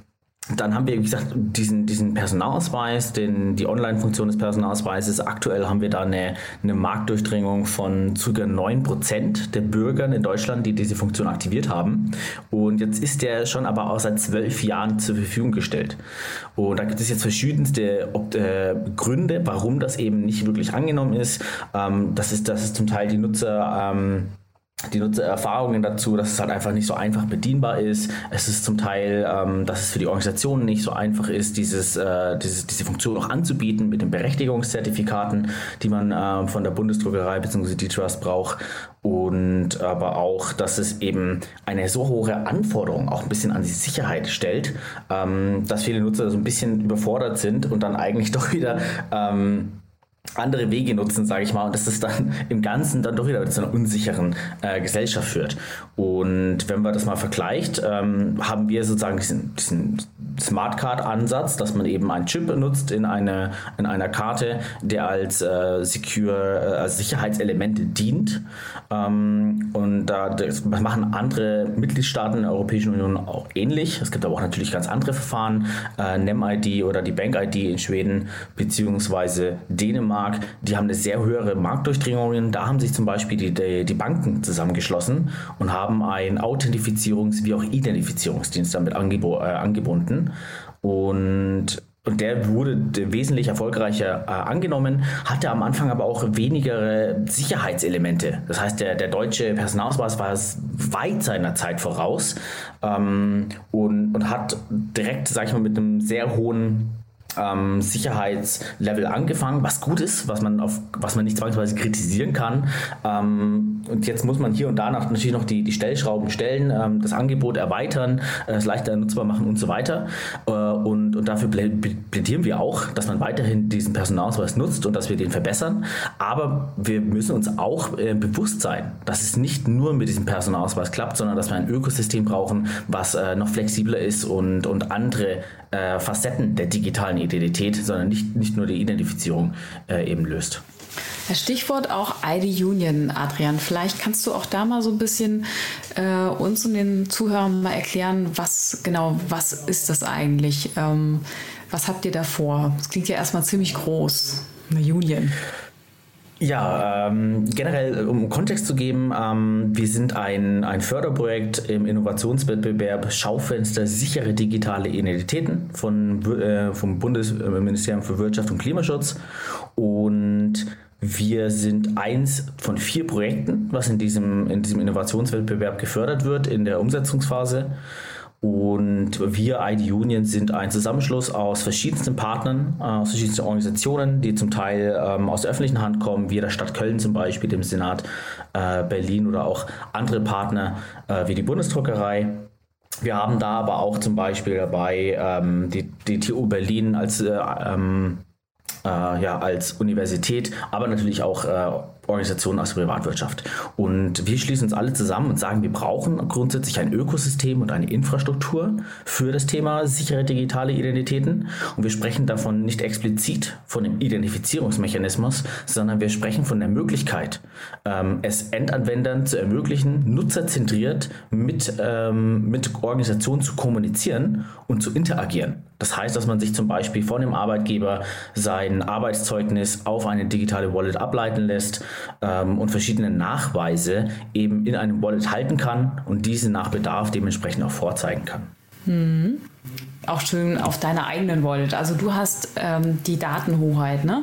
dann haben wir, wie gesagt, diesen, diesen Personalausweis, den, die Online-Funktion des Personalausweises. Aktuell haben wir da eine, eine Marktdurchdringung von ca. 9% der Bürger in Deutschland, die diese Funktion aktiviert haben. Und jetzt ist der schon aber auch seit zwölf Jahren zur Verfügung gestellt. Und da gibt es jetzt verschiedenste äh, Gründe, warum das eben nicht wirklich angenommen ist. Ähm, das ist, dass es zum Teil die Nutzer ähm, die Nutzererfahrungen dazu, dass es halt einfach nicht so einfach bedienbar ist. Es ist zum Teil, ähm, dass es für die Organisationen nicht so einfach ist, dieses, äh, dieses, diese Funktion auch anzubieten mit den Berechtigungszertifikaten, die man äh, von der Bundesdruckerei bzw. die Trust braucht. Und aber auch, dass es eben eine so hohe Anforderung auch ein bisschen an die Sicherheit stellt, ähm, dass viele Nutzer so ein bisschen überfordert sind und dann eigentlich doch wieder ähm, andere Wege nutzen, sage ich mal, und dass das dann im Ganzen dann doch wieder zu einer unsicheren äh, Gesellschaft führt. Und wenn man das mal vergleicht, ähm, haben wir sozusagen diesen, diesen Smart Card Ansatz, dass man eben einen Chip benutzt in, eine, in einer Karte, der als äh, secure, äh, als Sicherheitselement dient. Ähm, und da das machen andere Mitgliedstaaten der Europäischen Union auch ähnlich. Es gibt aber auch natürlich ganz andere Verfahren, äh, NEM-ID oder die Bank-ID in Schweden beziehungsweise Dänemark. Die haben eine sehr höhere Marktdurchdringung. Da haben sich zum Beispiel die, die, die Banken zusammengeschlossen und haben einen Authentifizierungs- wie auch Identifizierungsdienst damit angebo äh, angebunden. Und und der wurde wesentlich erfolgreicher äh, angenommen, hatte am Anfang aber auch weniger Sicherheitselemente. Das heißt, der, der deutsche Personalausweis war weit seiner Zeit voraus ähm, und, und hat direkt, sag ich mal, mit einem sehr hohen ähm, Sicherheitslevel angefangen, was gut ist, was man auf, was man nicht zwangsweise kritisieren kann. Ähm, und jetzt muss man hier und da natürlich noch die, die Stellschrauben stellen, ähm, das Angebot erweitern, äh, es leichter nutzbar machen und so weiter. Äh, und, und dafür plädieren wir auch, dass man weiterhin diesen Personalausweis nutzt und dass wir den verbessern. Aber wir müssen uns auch äh, bewusst sein, dass es nicht nur mit diesem Personalausweis klappt, sondern dass wir ein Ökosystem brauchen, was äh, noch flexibler ist und, und andere äh, Facetten der digitalen Identität, sondern nicht, nicht nur die Identifizierung äh, eben löst. Stichwort auch ID Union, Adrian. Vielleicht kannst du auch da mal so ein bisschen äh, uns und den Zuhörern mal erklären, was genau, was ist das eigentlich? Ähm, was habt ihr da vor? Das klingt ja erstmal ziemlich groß, eine Union. Ja, ähm, generell, um Kontext zu geben, ähm, wir sind ein, ein Förderprojekt im Innovationswettbewerb Schaufenster sichere digitale Identitäten von, äh, vom Bundesministerium für Wirtschaft und Klimaschutz. Und wir sind eins von vier Projekten, was in diesem, in diesem Innovationswettbewerb gefördert wird in der Umsetzungsphase. Und wir, ID Union, sind ein Zusammenschluss aus verschiedensten Partnern, äh, aus verschiedensten Organisationen, die zum Teil ähm, aus der öffentlichen Hand kommen, wie der Stadt Köln zum Beispiel, dem Senat äh, Berlin oder auch andere Partner äh, wie die Bundesdruckerei. Wir haben da aber auch zum Beispiel dabei ähm, die, die TU Berlin als äh, ähm, äh, ja, als Universität, aber natürlich auch äh, Organisationen aus der Privatwirtschaft. Und wir schließen uns alle zusammen und sagen, wir brauchen grundsätzlich ein Ökosystem und eine Infrastruktur für das Thema sichere digitale Identitäten. Und wir sprechen davon nicht explizit von dem Identifizierungsmechanismus, sondern wir sprechen von der Möglichkeit, ähm, es Endanwendern zu ermöglichen, nutzerzentriert mit, ähm, mit Organisationen zu kommunizieren und zu interagieren. Das heißt, dass man sich zum Beispiel von dem Arbeitgeber sein Arbeitszeugnis auf eine digitale Wallet ableiten lässt ähm, und verschiedene Nachweise eben in einem Wallet halten kann und diese nach Bedarf dementsprechend auch vorzeigen kann. Mhm. Auch schön auf deiner eigenen Wallet. Also du hast ähm, die Datenhoheit. Ne?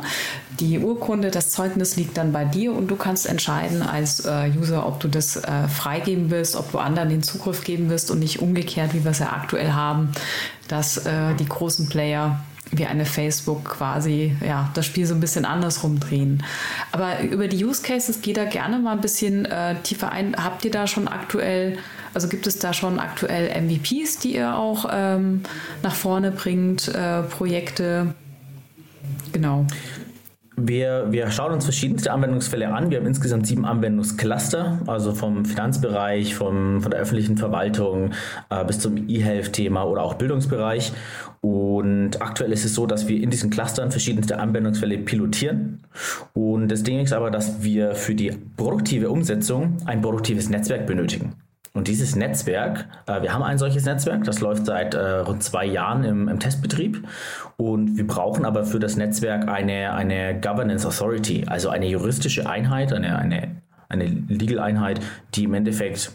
Die Urkunde, das Zeugnis liegt dann bei dir und du kannst entscheiden als äh, User, ob du das äh, freigeben willst, ob du anderen den Zugriff geben willst und nicht umgekehrt, wie wir es ja aktuell haben, dass äh, die großen Player wie eine Facebook quasi ja, das Spiel so ein bisschen andersrum drehen. Aber über die Use Cases geht da gerne mal ein bisschen äh, tiefer ein. Habt ihr da schon aktuell, also gibt es da schon aktuell MVPs, die ihr auch ähm, nach vorne bringt, äh, Projekte? Genau. Wir, wir schauen uns verschiedenste Anwendungsfälle an. Wir haben insgesamt sieben Anwendungscluster, also vom Finanzbereich, vom, von der öffentlichen Verwaltung äh, bis zum E-Health-Thema oder auch Bildungsbereich. Und aktuell ist es so, dass wir in diesen Clustern verschiedenste Anwendungsfälle pilotieren. Und das Ding ist aber, dass wir für die produktive Umsetzung ein produktives Netzwerk benötigen. Und dieses Netzwerk, äh, wir haben ein solches Netzwerk, das läuft seit äh, rund zwei Jahren im, im, Testbetrieb. Und wir brauchen aber für das Netzwerk eine, eine Governance Authority, also eine juristische Einheit, eine, eine, eine Legal Einheit, die im Endeffekt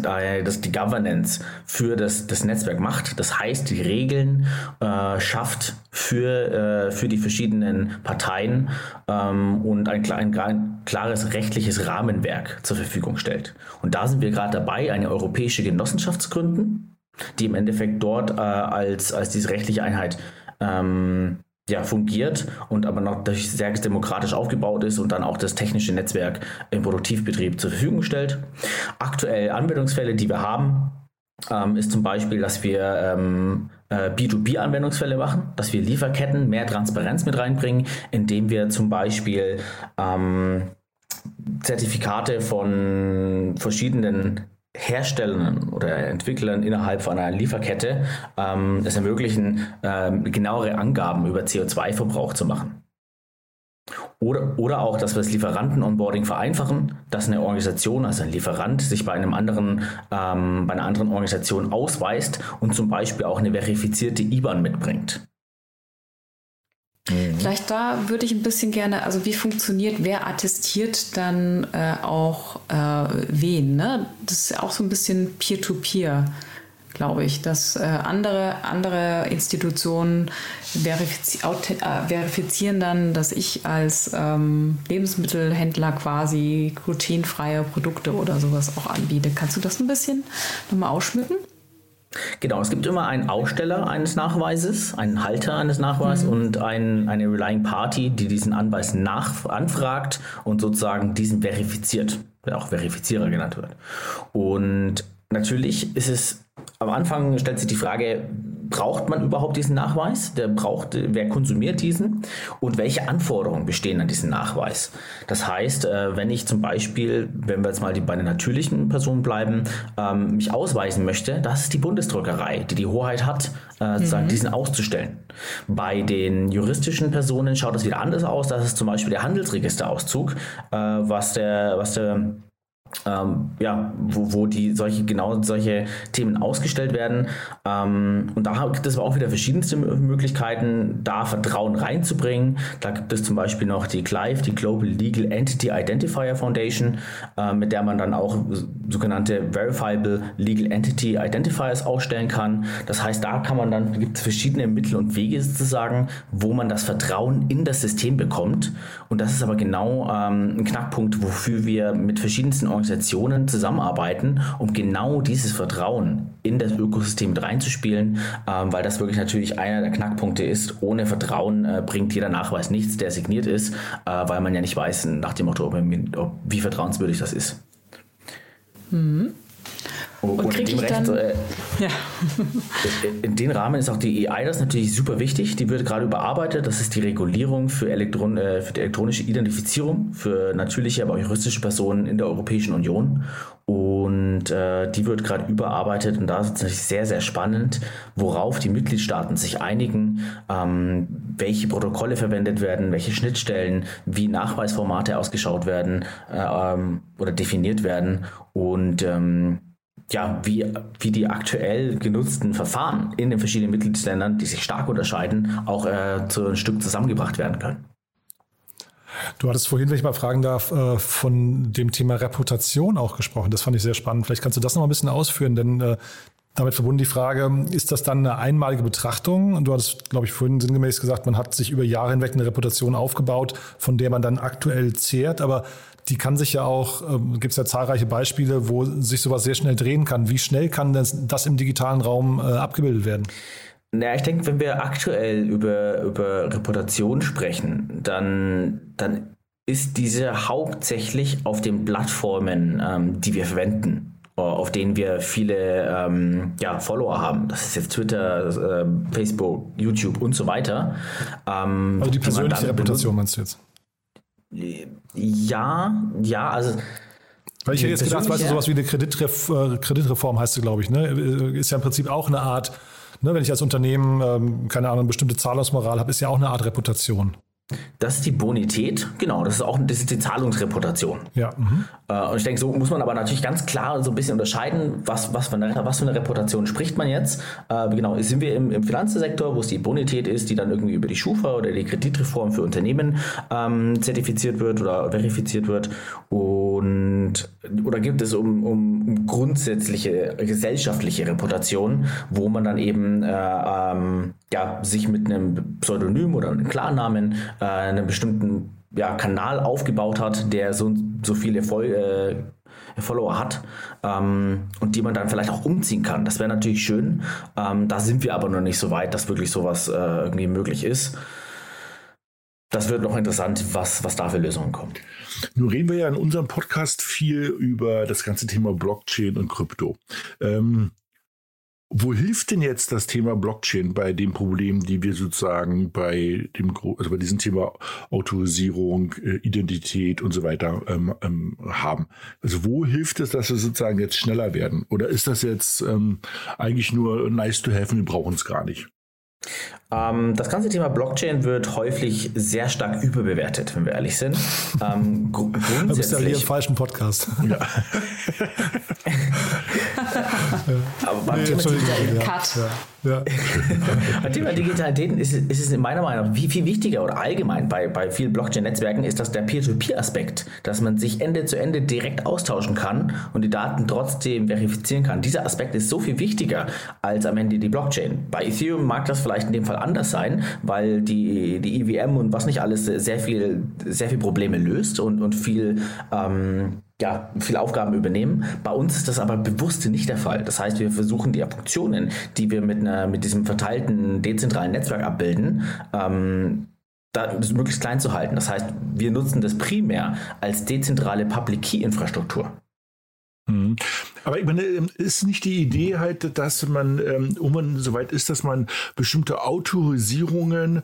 dass die Governance für das, das Netzwerk macht. Das heißt, die Regeln äh, schafft für, äh, für die verschiedenen Parteien ähm, und ein, ein, ein, klares rechtliches Rahmenwerk zur Verfügung stellt. Und da sind wir gerade dabei, eine europäische Genossenschaft zu gründen, die im Endeffekt dort äh, als, als diese rechtliche Einheit ähm, ja, fungiert und aber noch sehr demokratisch aufgebaut ist und dann auch das technische Netzwerk im Produktivbetrieb zur Verfügung stellt. Aktuell Anwendungsfälle, die wir haben, ähm, ist zum Beispiel, dass wir ähm, äh, B2B-Anwendungsfälle machen, dass wir Lieferketten mehr Transparenz mit reinbringen, indem wir zum Beispiel ähm, Zertifikate von verschiedenen Herstellern oder Entwicklern innerhalb von einer Lieferkette ähm, es ermöglichen, ähm, genauere Angaben über CO2-Verbrauch zu machen. Oder, oder auch, dass wir das Lieferanten-Onboarding vereinfachen, dass eine Organisation, also ein Lieferant, sich bei einem anderen, ähm, bei einer anderen Organisation ausweist und zum Beispiel auch eine verifizierte IBAN mitbringt. Vielleicht da würde ich ein bisschen gerne, also wie funktioniert, wer attestiert dann äh, auch äh, wen? Ne? Das ist auch so ein bisschen Peer-to-Peer, glaube ich, dass äh, andere, andere Institutionen verifiz äh, verifizieren dann, dass ich als ähm, Lebensmittelhändler quasi glutenfreie Produkte oder sowas auch anbiete. Kannst du das ein bisschen nochmal ausschmücken? Genau, es gibt immer einen Aussteller eines Nachweises, einen Halter eines Nachweises mhm. und ein, eine Relying Party, die diesen Anweis nach, anfragt und sozusagen diesen verifiziert, der auch Verifizierer genannt wird. Und natürlich ist es am Anfang stellt sich die Frage, braucht man überhaupt diesen Nachweis? Der braucht, wer konsumiert diesen? Und welche Anforderungen bestehen an diesen Nachweis? Das heißt, äh, wenn ich zum Beispiel, wenn wir jetzt mal bei den natürlichen Personen bleiben, ähm, mich ausweisen möchte, das ist die Bundesdruckerei, die die Hoheit hat, äh, mhm. diesen auszustellen. Bei den juristischen Personen schaut es wieder anders aus. Das ist zum Beispiel der Handelsregisterauszug, äh, was der, was der ähm, ja, wo, wo die solche, genau solche Themen ausgestellt werden. Ähm, und da gibt es aber auch wieder verschiedenste Möglichkeiten, da Vertrauen reinzubringen. Da gibt es zum Beispiel noch die GLIFE, die Global Legal Entity Identifier Foundation, äh, mit der man dann auch sogenannte Verifiable Legal Entity Identifiers ausstellen kann. Das heißt, da kann man dann, gibt es verschiedene Mittel und Wege sozusagen, wo man das Vertrauen in das System bekommt. Und das ist aber genau ähm, ein Knackpunkt, wofür wir mit verschiedensten Organisationen Organisationen zusammenarbeiten, um genau dieses Vertrauen in das Ökosystem mit reinzuspielen, ähm, weil das wirklich natürlich einer der Knackpunkte ist. Ohne Vertrauen äh, bringt jeder Nachweis nichts, der signiert ist, äh, weil man ja nicht weiß nach dem Motto, ob, wie vertrauenswürdig das ist. Mhm. Und, und in dem Recht, äh, ja. in dem Rahmen ist auch die EI das natürlich super wichtig. Die wird gerade überarbeitet. Das ist die Regulierung für, Elektron äh, für die elektronische Identifizierung für natürliche, aber auch juristische Personen in der Europäischen Union. Und äh, die wird gerade überarbeitet und da ist es natürlich sehr, sehr spannend, worauf die Mitgliedstaaten sich einigen, ähm, welche Protokolle verwendet werden, welche Schnittstellen, wie Nachweisformate ausgeschaut werden äh, ähm, oder definiert werden. Und ähm, ja, wie, wie die aktuell genutzten Verfahren in den verschiedenen Mitgliedsländern, die sich stark unterscheiden, auch äh, zu ein Stück zusammengebracht werden können. Du hattest vorhin, wenn ich mal fragen darf, äh, von dem Thema Reputation auch gesprochen. Das fand ich sehr spannend. Vielleicht kannst du das noch ein bisschen ausführen, denn äh, damit verbunden die Frage, ist das dann eine einmalige Betrachtung? Und du hattest, glaube ich, vorhin sinngemäß gesagt, man hat sich über Jahre hinweg eine Reputation aufgebaut, von der man dann aktuell zehrt. Aber die kann sich ja auch, äh, gibt es ja zahlreiche Beispiele, wo sich sowas sehr schnell drehen kann. Wie schnell kann das, das im digitalen Raum äh, abgebildet werden? Naja, ich denke, wenn wir aktuell über, über Reputation sprechen, dann, dann ist diese hauptsächlich auf den Plattformen, ähm, die wir verwenden, äh, auf denen wir viele ähm, ja, Follower haben. Das ist jetzt Twitter, äh, Facebook, YouTube und so weiter. Ähm, also die persönliche Reputation meinst du jetzt? Ja, ja, also. Weil ich hätte jetzt gedacht, weißt du, sowas wie eine Kreditref äh, Kreditreform heißt sie, glaube ich, ne? Äh, ist ja im Prinzip auch eine Art, ne, wenn ich als Unternehmen, ähm, keine Ahnung, eine bestimmte Zahlungsmoral habe, ist ja auch eine Art Reputation. Das ist die Bonität, genau, das ist auch das ist die Zahlungsreputation. Ja. Mhm. und ich denke, so muss man aber natürlich ganz klar so ein bisschen unterscheiden, was, was, für, eine, was für eine Reputation spricht man jetzt. Äh, genau, sind wir im, im Finanzsektor, wo es die Bonität ist, die dann irgendwie über die Schufa oder die Kreditreform für Unternehmen ähm, zertifiziert wird oder verifiziert wird. Und oder gibt es um, um, grundsätzliche gesellschaftliche Reputation, wo man dann eben äh, ähm, ja, sich mit einem Pseudonym oder einem Klarnamen äh, einen bestimmten ja, Kanal aufgebaut hat, der so, so viele Voll, äh, Follower hat ähm, und die man dann vielleicht auch umziehen kann. Das wäre natürlich schön. Ähm, da sind wir aber noch nicht so weit, dass wirklich sowas äh, irgendwie möglich ist. Das wird noch interessant, was, was da für Lösungen kommen. Nun reden wir ja in unserem Podcast viel über das ganze Thema Blockchain und Krypto. Ähm, wo hilft denn jetzt das Thema Blockchain bei dem Problem, die wir sozusagen bei dem also bei diesem Thema Autorisierung, äh, Identität und so weiter ähm, ähm, haben? Also wo hilft es, dass wir sozusagen jetzt schneller werden? Oder ist das jetzt ähm, eigentlich nur nice to have, wir brauchen es gar nicht? Ähm, das ganze Thema Blockchain wird häufig sehr stark überbewertet, wenn wir ehrlich sind. Ähm, gr grundsätzlich. Du bist ja hier im falschen Podcast. Ja. Aber beim nee, Thema Digitalität, ja. Ja. beim Thema Digitalität ist, ist, es in meiner Meinung nach viel, viel wichtiger oder allgemein bei, bei vielen Blockchain-Netzwerken ist das der Peer-to-Peer-Aspekt, dass man sich Ende zu Ende direkt austauschen kann und die Daten trotzdem verifizieren kann. Dieser Aspekt ist so viel wichtiger als am Ende die Blockchain. Bei Ethereum mag das vielleicht in dem Fall anders sein, weil die, die EVM und was nicht alles sehr viel, sehr viel Probleme löst und, und viel ähm, ja, viele Aufgaben übernehmen. Bei uns ist das aber bewusst nicht der Fall. Das heißt, wir versuchen die Funktionen, die wir mit, einer, mit diesem verteilten dezentralen Netzwerk abbilden, ähm, da, möglichst klein zu halten. Das heißt, wir nutzen das primär als dezentrale Public Key Infrastruktur. Mhm. Aber ich meine, ähm, ist nicht die Idee halt, dass man, um ähm, man soweit ist, dass man bestimmte Autorisierungen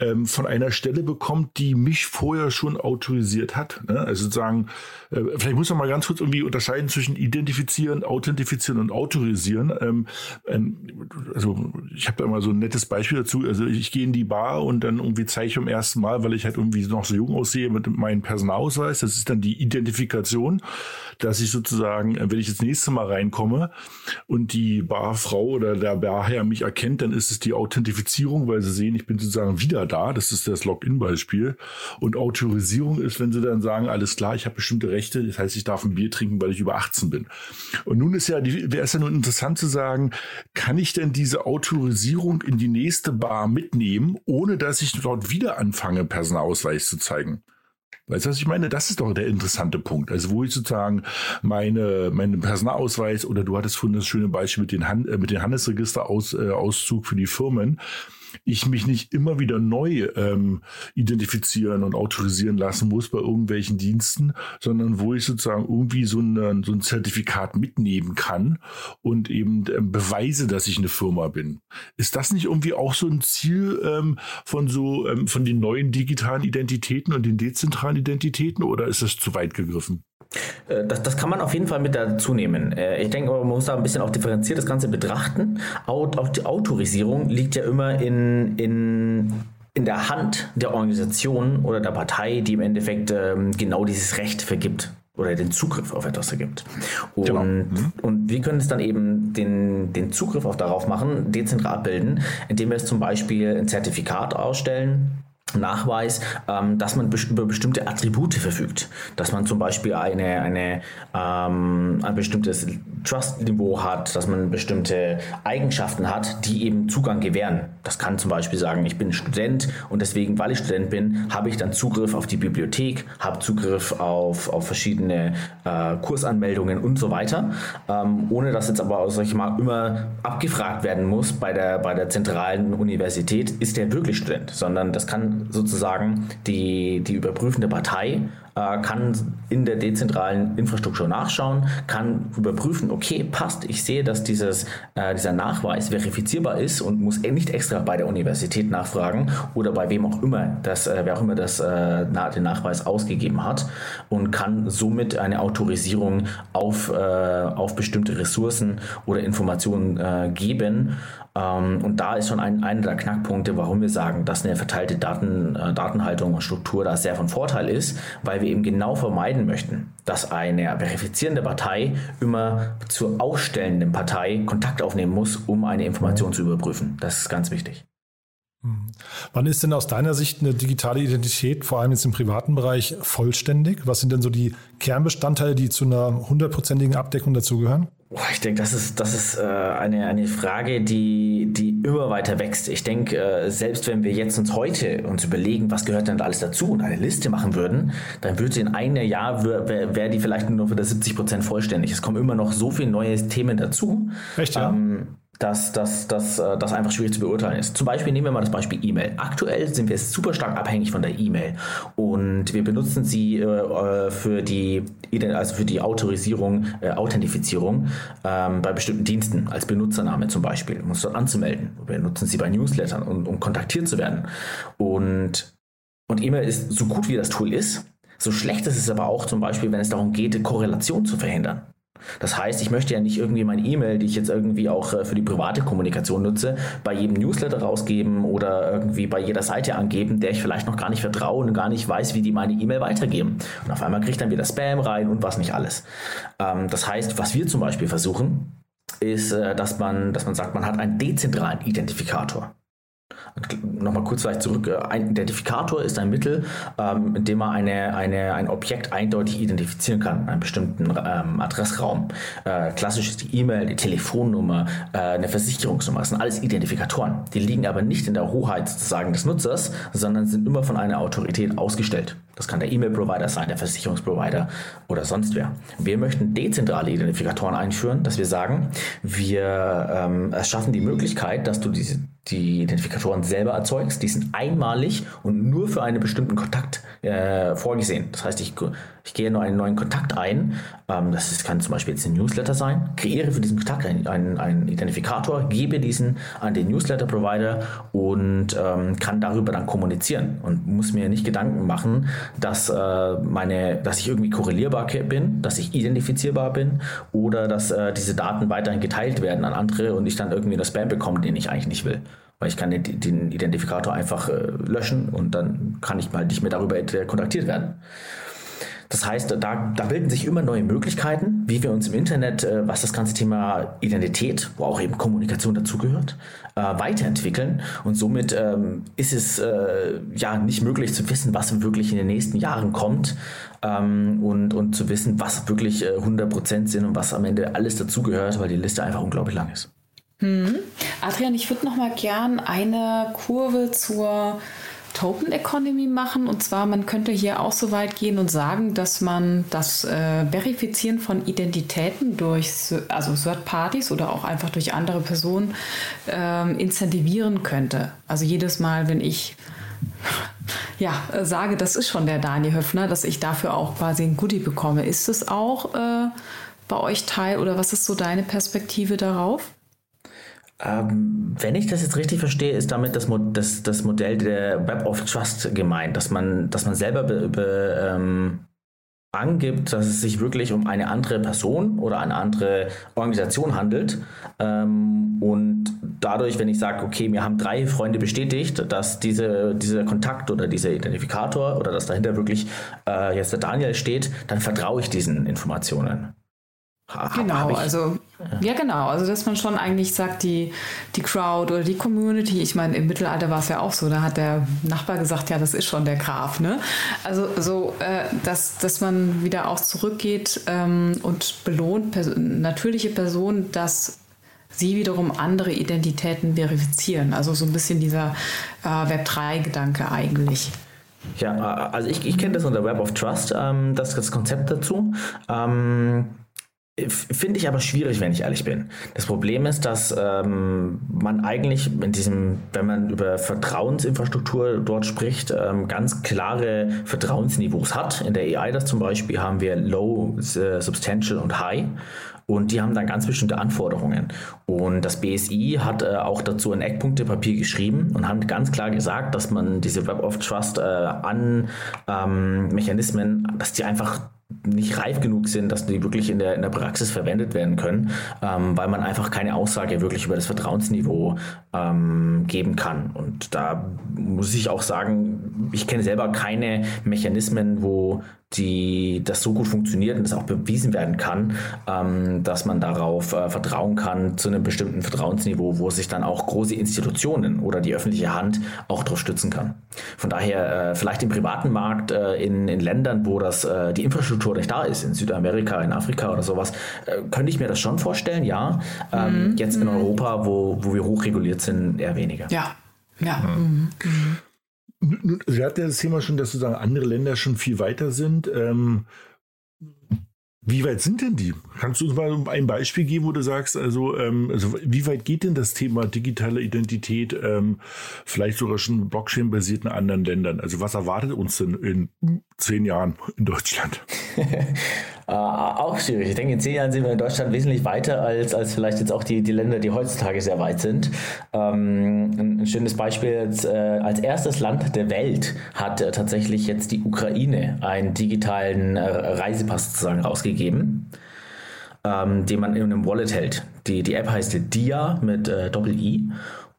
ähm, von einer Stelle bekommt, die mich vorher schon autorisiert hat. Ne? Also sozusagen, äh, vielleicht muss man mal ganz kurz irgendwie unterscheiden zwischen identifizieren, authentifizieren und autorisieren. Ähm, ähm, also ich habe da immer so ein nettes Beispiel dazu. Also ich gehe in die Bar und dann irgendwie zeige ich zum ersten Mal, weil ich halt irgendwie noch so jung aussehe mit meinem Personalausweis. Das ist dann die Identifikation, dass ich sozusagen, äh, wenn ich das nächste Mal reinkomme und die Barfrau oder der Barherr mich erkennt, dann ist es die Authentifizierung, weil sie sehen, ich bin sozusagen wieder da. Das ist das Login-Beispiel. Und Autorisierung ist, wenn sie dann sagen, alles klar, ich habe bestimmte Rechte, das heißt, ich darf ein Bier trinken, weil ich über 18 bin. Und nun ist ja, wäre es ja nun interessant zu sagen, kann ich denn diese Autorisierung in die nächste Bar mitnehmen, ohne dass ich dort wieder anfange, Personalausweis zu zeigen? Weißt du, was ich meine? Das ist doch der interessante Punkt. Also, wo ich sozusagen meine, meinen Personalausweis oder du hattest vorhin das schöne Beispiel mit den, Han äh, Handelsregister-Auszug äh, für die Firmen ich mich nicht immer wieder neu ähm, identifizieren und autorisieren lassen muss bei irgendwelchen Diensten, sondern wo ich sozusagen irgendwie so, eine, so ein Zertifikat mitnehmen kann und eben ähm, beweise, dass ich eine Firma bin. Ist das nicht irgendwie auch so ein Ziel ähm, von so ähm, von den neuen digitalen Identitäten und den dezentralen Identitäten oder ist das zu weit gegriffen? Äh, das, das kann man auf jeden Fall mit dazu nehmen. Äh, ich denke, man muss da ein bisschen auch differenziert das Ganze betrachten. Auch die Autorisierung liegt ja immer in, in, in der Hand der Organisation oder der Partei, die im Endeffekt ähm, genau dieses Recht vergibt oder den Zugriff auf etwas ergibt. Und, genau. mhm. und wir können es dann eben den, den Zugriff auf darauf machen, dezentral abbilden, indem wir es zum Beispiel ein Zertifikat ausstellen Nachweis, ähm, dass man über bestimmte Attribute verfügt, dass man zum Beispiel eine, eine, ähm, ein bestimmtes Trust-Niveau hat, dass man bestimmte Eigenschaften hat, die eben Zugang gewähren. Das kann zum Beispiel sagen, ich bin Student und deswegen, weil ich Student bin, habe ich dann Zugriff auf die Bibliothek, habe Zugriff auf, auf verschiedene äh, Kursanmeldungen und so weiter, ähm, ohne dass jetzt aber, sag ich mal, immer abgefragt werden muss bei der, bei der zentralen Universität, ist der wirklich Student, sondern das kann sozusagen die, die überprüfende Partei äh, kann in der dezentralen Infrastruktur nachschauen, kann überprüfen, okay, passt, ich sehe, dass dieses, äh, dieser Nachweis verifizierbar ist und muss nicht extra bei der Universität nachfragen oder bei wem auch immer, das, äh, wer auch immer das, äh, den Nachweis ausgegeben hat und kann somit eine Autorisierung auf, äh, auf bestimmte Ressourcen oder Informationen geben und da ist schon ein, einer der Knackpunkte, warum wir sagen, dass eine verteilte Daten, äh, Datenhaltung und Struktur da sehr von Vorteil ist, weil wir eben genau vermeiden möchten, dass eine verifizierende Partei immer zur ausstellenden Partei Kontakt aufnehmen muss, um eine Information zu überprüfen. Das ist ganz wichtig. Hm. Wann ist denn aus deiner Sicht eine digitale Identität, vor allem jetzt im privaten Bereich, vollständig? Was sind denn so die Kernbestandteile, die zu einer hundertprozentigen Abdeckung dazugehören? Ich denke, das ist, das ist äh, eine, eine Frage, die, die immer weiter wächst. Ich denke, äh, selbst wenn wir jetzt uns heute uns überlegen, was gehört denn da alles dazu und eine Liste machen würden, dann würde sie in einem Jahr, wäre wär die vielleicht nur noch wieder 70 Prozent vollständig. Es kommen immer noch so viele neue Themen dazu. Echt, ja? Ähm, dass das dass, äh, dass einfach schwierig zu beurteilen ist. Zum Beispiel nehmen wir mal das Beispiel E-Mail. Aktuell sind wir super stark abhängig von der E-Mail und wir benutzen sie äh, äh für die also für die Autorisierung, äh, Authentifizierung ähm, bei bestimmten Diensten als Benutzername zum Beispiel, um uns dort anzumelden. Wir nutzen sie bei Newslettern, um, um kontaktiert zu werden. Und und E-Mail ist so gut wie das Tool ist, so schlecht ist es aber auch zum Beispiel, wenn es darum geht, Korrelation zu verhindern. Das heißt, ich möchte ja nicht irgendwie meine E-Mail, die ich jetzt irgendwie auch äh, für die private Kommunikation nutze, bei jedem Newsletter rausgeben oder irgendwie bei jeder Seite angeben, der ich vielleicht noch gar nicht vertraue und gar nicht weiß, wie die meine E-Mail weitergeben. Und auf einmal kriege ich dann wieder Spam rein und was nicht alles. Ähm, das heißt, was wir zum Beispiel versuchen, ist, äh, dass man, dass man sagt, man hat einen dezentralen Identifikator. Nochmal kurz vielleicht zurück. Äh, ein Identifikator ist ein Mittel, ähm, mit dem man eine, eine, ein Objekt eindeutig identifizieren kann, einen bestimmten ähm, Adressraum. Äh, klassisch ist die E-Mail, die Telefonnummer, äh, eine Versicherungsnummer. Das sind alles Identifikatoren. Die liegen aber nicht in der Hoheit sozusagen des Nutzers, sondern sind immer von einer Autorität ausgestellt. Das kann der E-Mail-Provider sein, der Versicherungsprovider oder sonst wer. Wir möchten dezentrale Identifikatoren einführen, dass wir sagen, wir ähm, schaffen die Möglichkeit, dass du diese die Identifikatoren selber erzeugst. Die sind einmalig und nur für einen bestimmten Kontakt äh, vorgesehen. Das heißt, ich, ich gehe nur einen neuen Kontakt ein. Ähm, das ist, kann zum Beispiel jetzt ein Newsletter sein. Kreiere für diesen Kontakt einen, einen, Identifikator, gebe diesen an den Newsletter-Provider und ähm, kann darüber dann kommunizieren und muss mir nicht Gedanken machen, dass, äh, meine, dass ich irgendwie korrelierbar bin, dass ich identifizierbar bin oder dass äh, diese Daten weiterhin geteilt werden an andere und ich dann irgendwie einen Spam bekomme, den ich eigentlich nicht will. Weil ich kann den, den Identifikator einfach äh, löschen und dann kann ich mal nicht mehr darüber kontaktiert werden. Das heißt, da, da bilden sich immer neue Möglichkeiten, wie wir uns im Internet, äh, was das ganze Thema Identität, wo auch eben Kommunikation dazugehört, äh, weiterentwickeln. Und somit ähm, ist es äh, ja nicht möglich zu wissen, was wirklich in den nächsten Jahren kommt ähm, und, und zu wissen, was wirklich äh, 100% sind und was am Ende alles dazugehört, weil die Liste einfach unglaublich lang ist. Hm. Adrian, ich würde noch mal gern eine Kurve zur Token Economy machen. Und zwar, man könnte hier auch so weit gehen und sagen, dass man das äh, Verifizieren von Identitäten durch also Third Parties oder auch einfach durch andere Personen ähm, incentivieren könnte. Also jedes Mal, wenn ich ja, sage, das ist schon der Daniel Höfner, dass ich dafür auch quasi ein Goodie bekomme. Ist es auch äh, bei euch Teil oder was ist so deine Perspektive darauf? Ähm, wenn ich das jetzt richtig verstehe, ist damit das, das, das Modell der Web of Trust gemeint, dass man, dass man selber be, be, ähm, angibt, dass es sich wirklich um eine andere Person oder eine andere Organisation handelt. Ähm, und dadurch, wenn ich sage, okay, wir haben drei Freunde bestätigt, dass diese, dieser Kontakt oder dieser Identifikator oder dass dahinter wirklich äh, jetzt der Daniel steht, dann vertraue ich diesen Informationen. Genau, also ja. genau, also dass man schon eigentlich sagt, die, die Crowd oder die Community, ich meine, im Mittelalter war es ja auch so, da hat der Nachbar gesagt, ja, das ist schon der Graf, ne? Also so, äh, dass, dass man wieder auch zurückgeht ähm, und belohnt pers natürliche Personen, dass sie wiederum andere Identitäten verifizieren. Also so ein bisschen dieser äh, Web3-Gedanke eigentlich. Ja, also ich, ich kenne das unter Web of Trust, ähm, das, das Konzept dazu. Ähm, Finde ich aber schwierig, wenn ich ehrlich bin. Das Problem ist, dass ähm, man eigentlich in diesem, wenn man über Vertrauensinfrastruktur dort spricht, ähm, ganz klare Vertrauensniveaus hat. In der AI das zum Beispiel haben wir Low, äh, Substantial und High. Und die haben dann ganz bestimmte Anforderungen. Und das BSI hat äh, auch dazu ein Eckpunktepapier geschrieben und haben ganz klar gesagt, dass man diese Web of Trust äh, an ähm, Mechanismen, dass die einfach nicht reif genug sind, dass die wirklich in der, in der Praxis verwendet werden können, ähm, weil man einfach keine Aussage wirklich über das Vertrauensniveau ähm, geben kann. Und da muss ich auch sagen, ich kenne selber keine Mechanismen, wo die das so gut funktioniert und das auch bewiesen werden kann, ähm, dass man darauf äh, vertrauen kann zu einem bestimmten Vertrauensniveau, wo sich dann auch große Institutionen oder die öffentliche Hand auch darauf stützen kann. Von daher äh, vielleicht im privaten Markt äh, in, in Ländern, wo das äh, die Infrastruktur nicht da ist, in Südamerika, in Afrika oder sowas, äh, könnte ich mir das schon vorstellen, ja. Ähm, mhm. Jetzt in mhm. Europa, wo, wo wir hochreguliert sind, eher weniger. Ja, ja. Mhm. Mhm. Sie hat ja das Thema schon, dass sozusagen andere Länder schon viel weiter sind. Ähm, wie weit sind denn die? Kannst du uns mal ein Beispiel geben, wo du sagst, also, ähm, also wie weit geht denn das Thema digitale Identität, ähm, vielleicht sogar schon Blockchain-basiert in anderen Ländern? Also was erwartet uns denn in zehn Jahren in Deutschland? Äh, auch schwierig. Ich denke, in zehn Jahren sind wir in Deutschland wesentlich weiter als, als vielleicht jetzt auch die, die Länder, die heutzutage sehr weit sind. Ähm, ein, ein, schönes Beispiel, jetzt, äh, als erstes Land der Welt hat äh, tatsächlich jetzt die Ukraine einen digitalen äh, Reisepass sozusagen rausgegeben. Ähm, den man in einem Wallet hält. Die, die App heißt DIA mit äh, Doppel-I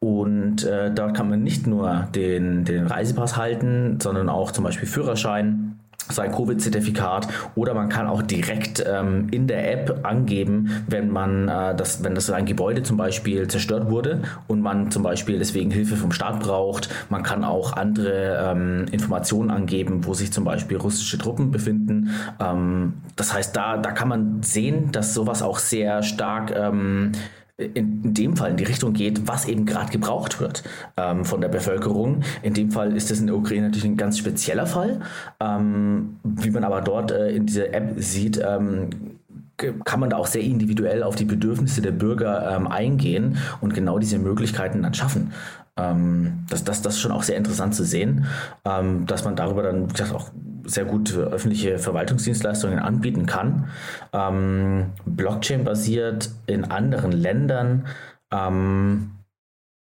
und äh, dort kann man nicht nur den, den Reisepass halten, sondern auch zum Beispiel Führerschein, sein Covid-Zertifikat oder man kann auch direkt ähm, in der App angeben, wenn man äh, das, wenn das ein Gebäude zum Beispiel zerstört wurde und man zum Beispiel deswegen Hilfe vom Staat braucht. Man kann auch andere ähm, Informationen angeben, wo sich zum Beispiel russische Truppen befinden. Ähm, das heißt, da, da kann man sehen, dass sowas auch sehr stark ähm, in, dem Fall in die Richtung geht, was eben gerade gebraucht wird ähm, von der Bevölkerung. In dem Fall ist das in der Ukraine natürlich ein ganz spezieller Fall. Ähm, wie man aber dort äh, in dieser App sieht, ähm, kann man da auch sehr individuell auf die Bedürfnisse der Bürger ähm, eingehen und genau diese Möglichkeiten dann schaffen. Ähm, das, das, das ist schon auch sehr interessant zu sehen, ähm, dass man darüber dann, wie gesagt, auch sehr gut öffentliche Verwaltungsdienstleistungen anbieten kann. Ähm, Blockchain basiert in anderen Ländern. Ähm,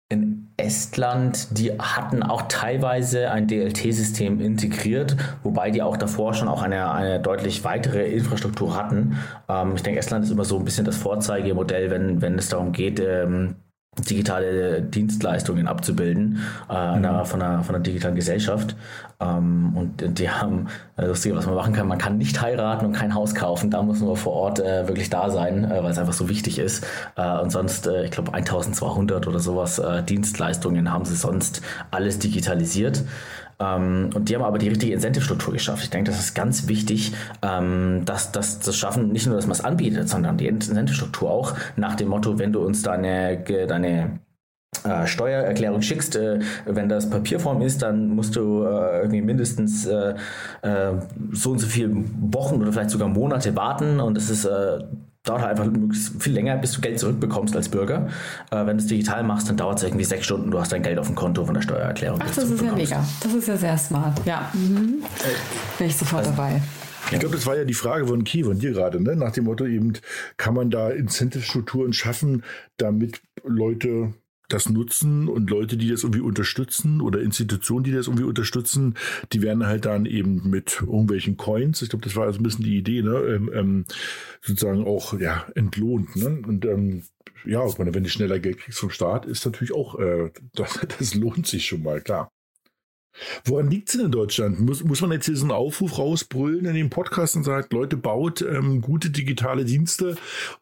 in Estland, die hatten auch teilweise ein DLT-System integriert, wobei die auch davor schon auch eine, eine deutlich weitere Infrastruktur hatten. Ähm, ich denke, Estland ist immer so ein bisschen das Vorzeigemodell, wenn, wenn es darum geht, ähm, digitale Dienstleistungen abzubilden äh, mhm. von, einer, von einer digitalen Gesellschaft. Ähm, und die haben, äh, lustig, was man machen kann, man kann nicht heiraten und kein Haus kaufen. Da muss man vor Ort äh, wirklich da sein, äh, weil es einfach so wichtig ist. Äh, und sonst, äh, ich glaube, 1200 oder sowas äh, Dienstleistungen haben sie sonst alles digitalisiert. Ähm, und die haben aber die richtige Incentive-Struktur geschafft. Ich denke, das ist ganz wichtig, ähm, dass das zu schaffen, nicht nur, dass man es anbietet, sondern die Incentive-Struktur auch nach dem Motto, wenn du uns deine, deine äh, Steuererklärung schickst, äh, wenn das Papierform ist, dann musst du äh, irgendwie mindestens äh, äh, so und so viele Wochen oder vielleicht sogar Monate warten und es ist äh, dauert halt einfach viel länger, bis du Geld zurückbekommst als Bürger. Äh, wenn du es digital machst, dann dauert es irgendwie sechs Stunden, du hast dein Geld auf dem Konto von der Steuererklärung. Ach, das ist ja mega. Das ist ja sehr smart. Ja. Mhm. Bin ich sofort also, dabei. Ich glaube, das war ja die Frage von Key, von dir gerade, ne? nach dem Motto eben, kann man da Incentive-Strukturen schaffen, damit Leute das nutzen und Leute, die das irgendwie unterstützen oder Institutionen, die das irgendwie unterstützen, die werden halt dann eben mit irgendwelchen Coins, ich glaube, das war also ein bisschen die Idee, ne, ähm, ähm, sozusagen auch ja entlohnt. Ne? Und ähm, ja, wenn du schneller Geld kriegst vom Staat, ist natürlich auch, äh, das, das lohnt sich schon mal, klar. Woran liegt es denn in Deutschland? Muss, muss man jetzt diesen Aufruf rausbrüllen in dem Podcast und sagt, Leute, baut ähm, gute digitale Dienste,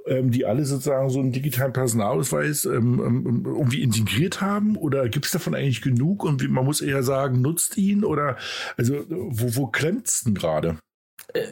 ähm, die alle sozusagen so einen digitalen Personalausweis ähm, ähm irgendwie integriert haben? Oder gibt es davon eigentlich genug und wie, man muss eher sagen, nutzt ihn? Oder also wo, wo klemmt es denn gerade?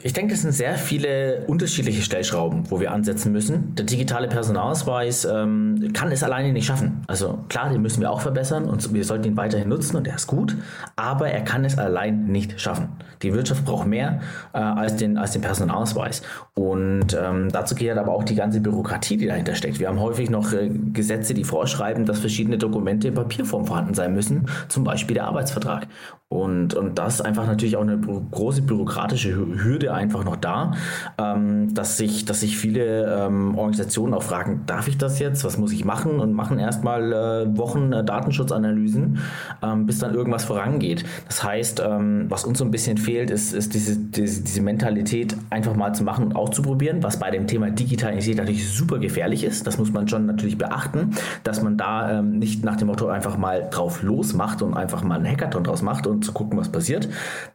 Ich denke, es sind sehr viele unterschiedliche Stellschrauben, wo wir ansetzen müssen. Der digitale Personalausweis ähm, kann es alleine nicht schaffen. Also klar, den müssen wir auch verbessern und wir sollten ihn weiterhin nutzen und er ist gut, aber er kann es allein nicht schaffen. Die Wirtschaft braucht mehr äh, als, den, als den Personalausweis. Und ähm, dazu gehört aber auch die ganze Bürokratie, die dahinter steckt. Wir haben häufig noch äh, Gesetze, die vorschreiben, dass verschiedene Dokumente in Papierform vorhanden sein müssen, zum Beispiel der Arbeitsvertrag. Und, und das ist einfach natürlich auch eine große bürokratische Hürde einfach noch da, ähm, dass, sich, dass sich viele ähm, Organisationen auch fragen, darf ich das jetzt? Was muss ich machen? Und machen erstmal äh, Wochen äh, Datenschutzanalysen, ähm, bis dann irgendwas vorangeht. Das heißt, ähm, was uns so ein bisschen fehlt, ist, ist diese, diese, diese Mentalität, einfach mal zu machen und auszuprobieren, was bei dem Thema Digitalität natürlich super gefährlich ist. Das muss man schon natürlich beachten, dass man da ähm, nicht nach dem Motto einfach mal drauf losmacht und einfach mal einen Hackathon draus macht und zu gucken, was passiert.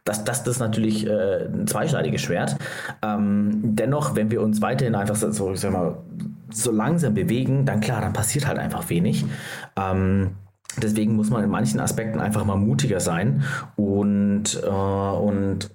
Das, das, das natürlich äh, ein zweischneidiges Schwert. Ähm, dennoch, wenn wir uns weiterhin einfach so, ich sag mal, so langsam bewegen, dann klar, dann passiert halt einfach wenig. Ähm, deswegen muss man in manchen Aspekten einfach mal mutiger sein und, äh, und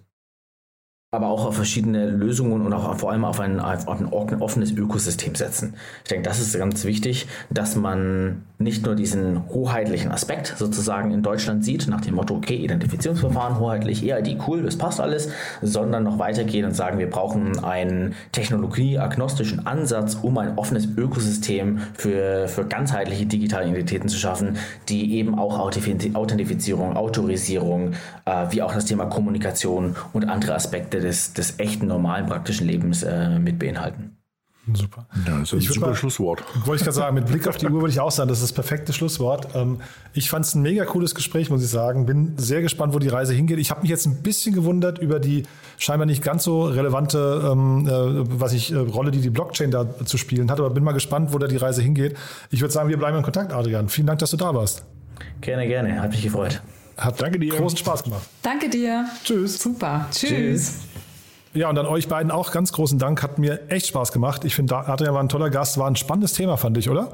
aber auch auf verschiedene Lösungen und auch vor allem auf ein, auf ein offenes Ökosystem setzen. Ich denke, das ist ganz wichtig, dass man nicht nur diesen hoheitlichen Aspekt sozusagen in Deutschland sieht, nach dem Motto, okay, Identifizierungsverfahren, hoheitlich, EID, cool, das passt alles, sondern noch weitergehen und sagen, wir brauchen einen technologieagnostischen Ansatz, um ein offenes Ökosystem für, für ganzheitliche digitale Identitäten zu schaffen, die eben auch Authentifizierung, Autorisierung, äh, wie auch das Thema Kommunikation und andere Aspekte Aspekte des, des echten, normalen, praktischen Lebens äh, mit beinhalten. Super. Ja, das ist ein ich super mal, Schlusswort. Wollte ich gerade sagen, mit Blick auf die Uhr würde ich auch sagen, das ist das perfekte Schlusswort. Ähm, ich fand es ein mega cooles Gespräch, muss ich sagen. Bin sehr gespannt, wo die Reise hingeht. Ich habe mich jetzt ein bisschen gewundert über die scheinbar nicht ganz so relevante ähm, äh, was ich, äh, Rolle, die die Blockchain da zu spielen hat, aber bin mal gespannt, wo da die Reise hingeht. Ich würde sagen, wir bleiben in Kontakt, Adrian. Vielen Dank, dass du da warst. Gerne, gerne. Hat mich gefreut. Hat Danke dir. großen Spaß gemacht. Danke dir. Tschüss. Super. Tschüss. Tschüss. Ja, und an euch beiden auch ganz großen Dank. Hat mir echt Spaß gemacht. Ich finde, Adrian war ein toller Gast, war ein spannendes Thema, fand ich, oder?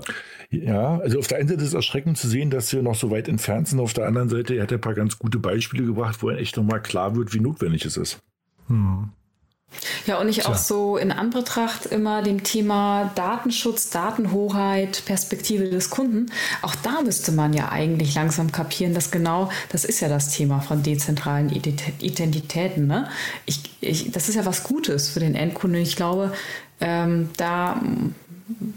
Ja, also auf der einen Seite ist es erschreckend zu sehen, dass wir noch so weit entfernt sind. Auf der anderen Seite, er hat ein paar ganz gute Beispiele gebracht, wo er echt nochmal klar wird, wie notwendig es ist. Hm. Ja, und ich Tja. auch so in Anbetracht immer dem Thema Datenschutz, Datenhoheit, Perspektive des Kunden. Auch da müsste man ja eigentlich langsam kapieren, dass genau, das ist ja das Thema von dezentralen Identitäten. Ne? Ich, ich, das ist ja was Gutes für den Endkunden. Ich glaube, ähm, da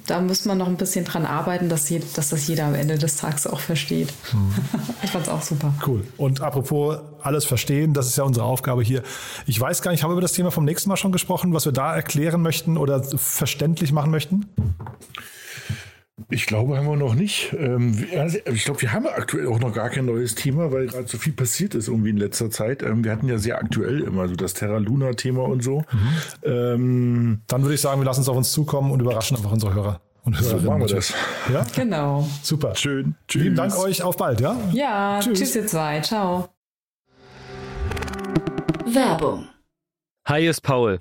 da muss man noch ein bisschen dran arbeiten, dass, je, dass das jeder am Ende des Tages auch versteht. Hm. ich fand es auch super. Cool. Und apropos alles verstehen, das ist ja unsere Aufgabe hier. Ich weiß gar nicht, haben wir über das Thema vom nächsten Mal schon gesprochen, was wir da erklären möchten oder verständlich machen möchten? Ich glaube, haben wir noch nicht. Ähm, ich glaube, wir haben aktuell auch noch gar kein neues Thema, weil gerade so viel passiert ist irgendwie in letzter Zeit. Ähm, wir hatten ja sehr aktuell immer so das Terra Luna Thema und so. Mhm. Ähm, Dann würde ich sagen, wir lassen es auf uns zukommen und überraschen einfach unsere Hörer. Und so machen wir das. Ja? Genau. Super. Schön. Tschüss. Vielen Dank euch. Auf bald, ja? Ja. Tschüss, tschüss ihr zwei. Ciao. Werbung. Hi, ist Paul.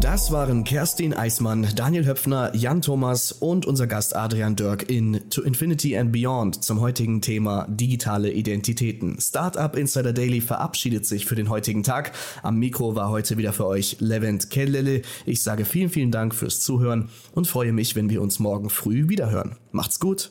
Das waren Kerstin Eismann, Daniel Höpfner, Jan Thomas und unser Gast Adrian Dirk in To Infinity and Beyond zum heutigen Thema digitale Identitäten. Startup Insider Daily verabschiedet sich für den heutigen Tag. Am Mikro war heute wieder für euch Levent Kellele. Ich sage vielen, vielen Dank fürs Zuhören und freue mich, wenn wir uns morgen früh wiederhören. Macht's gut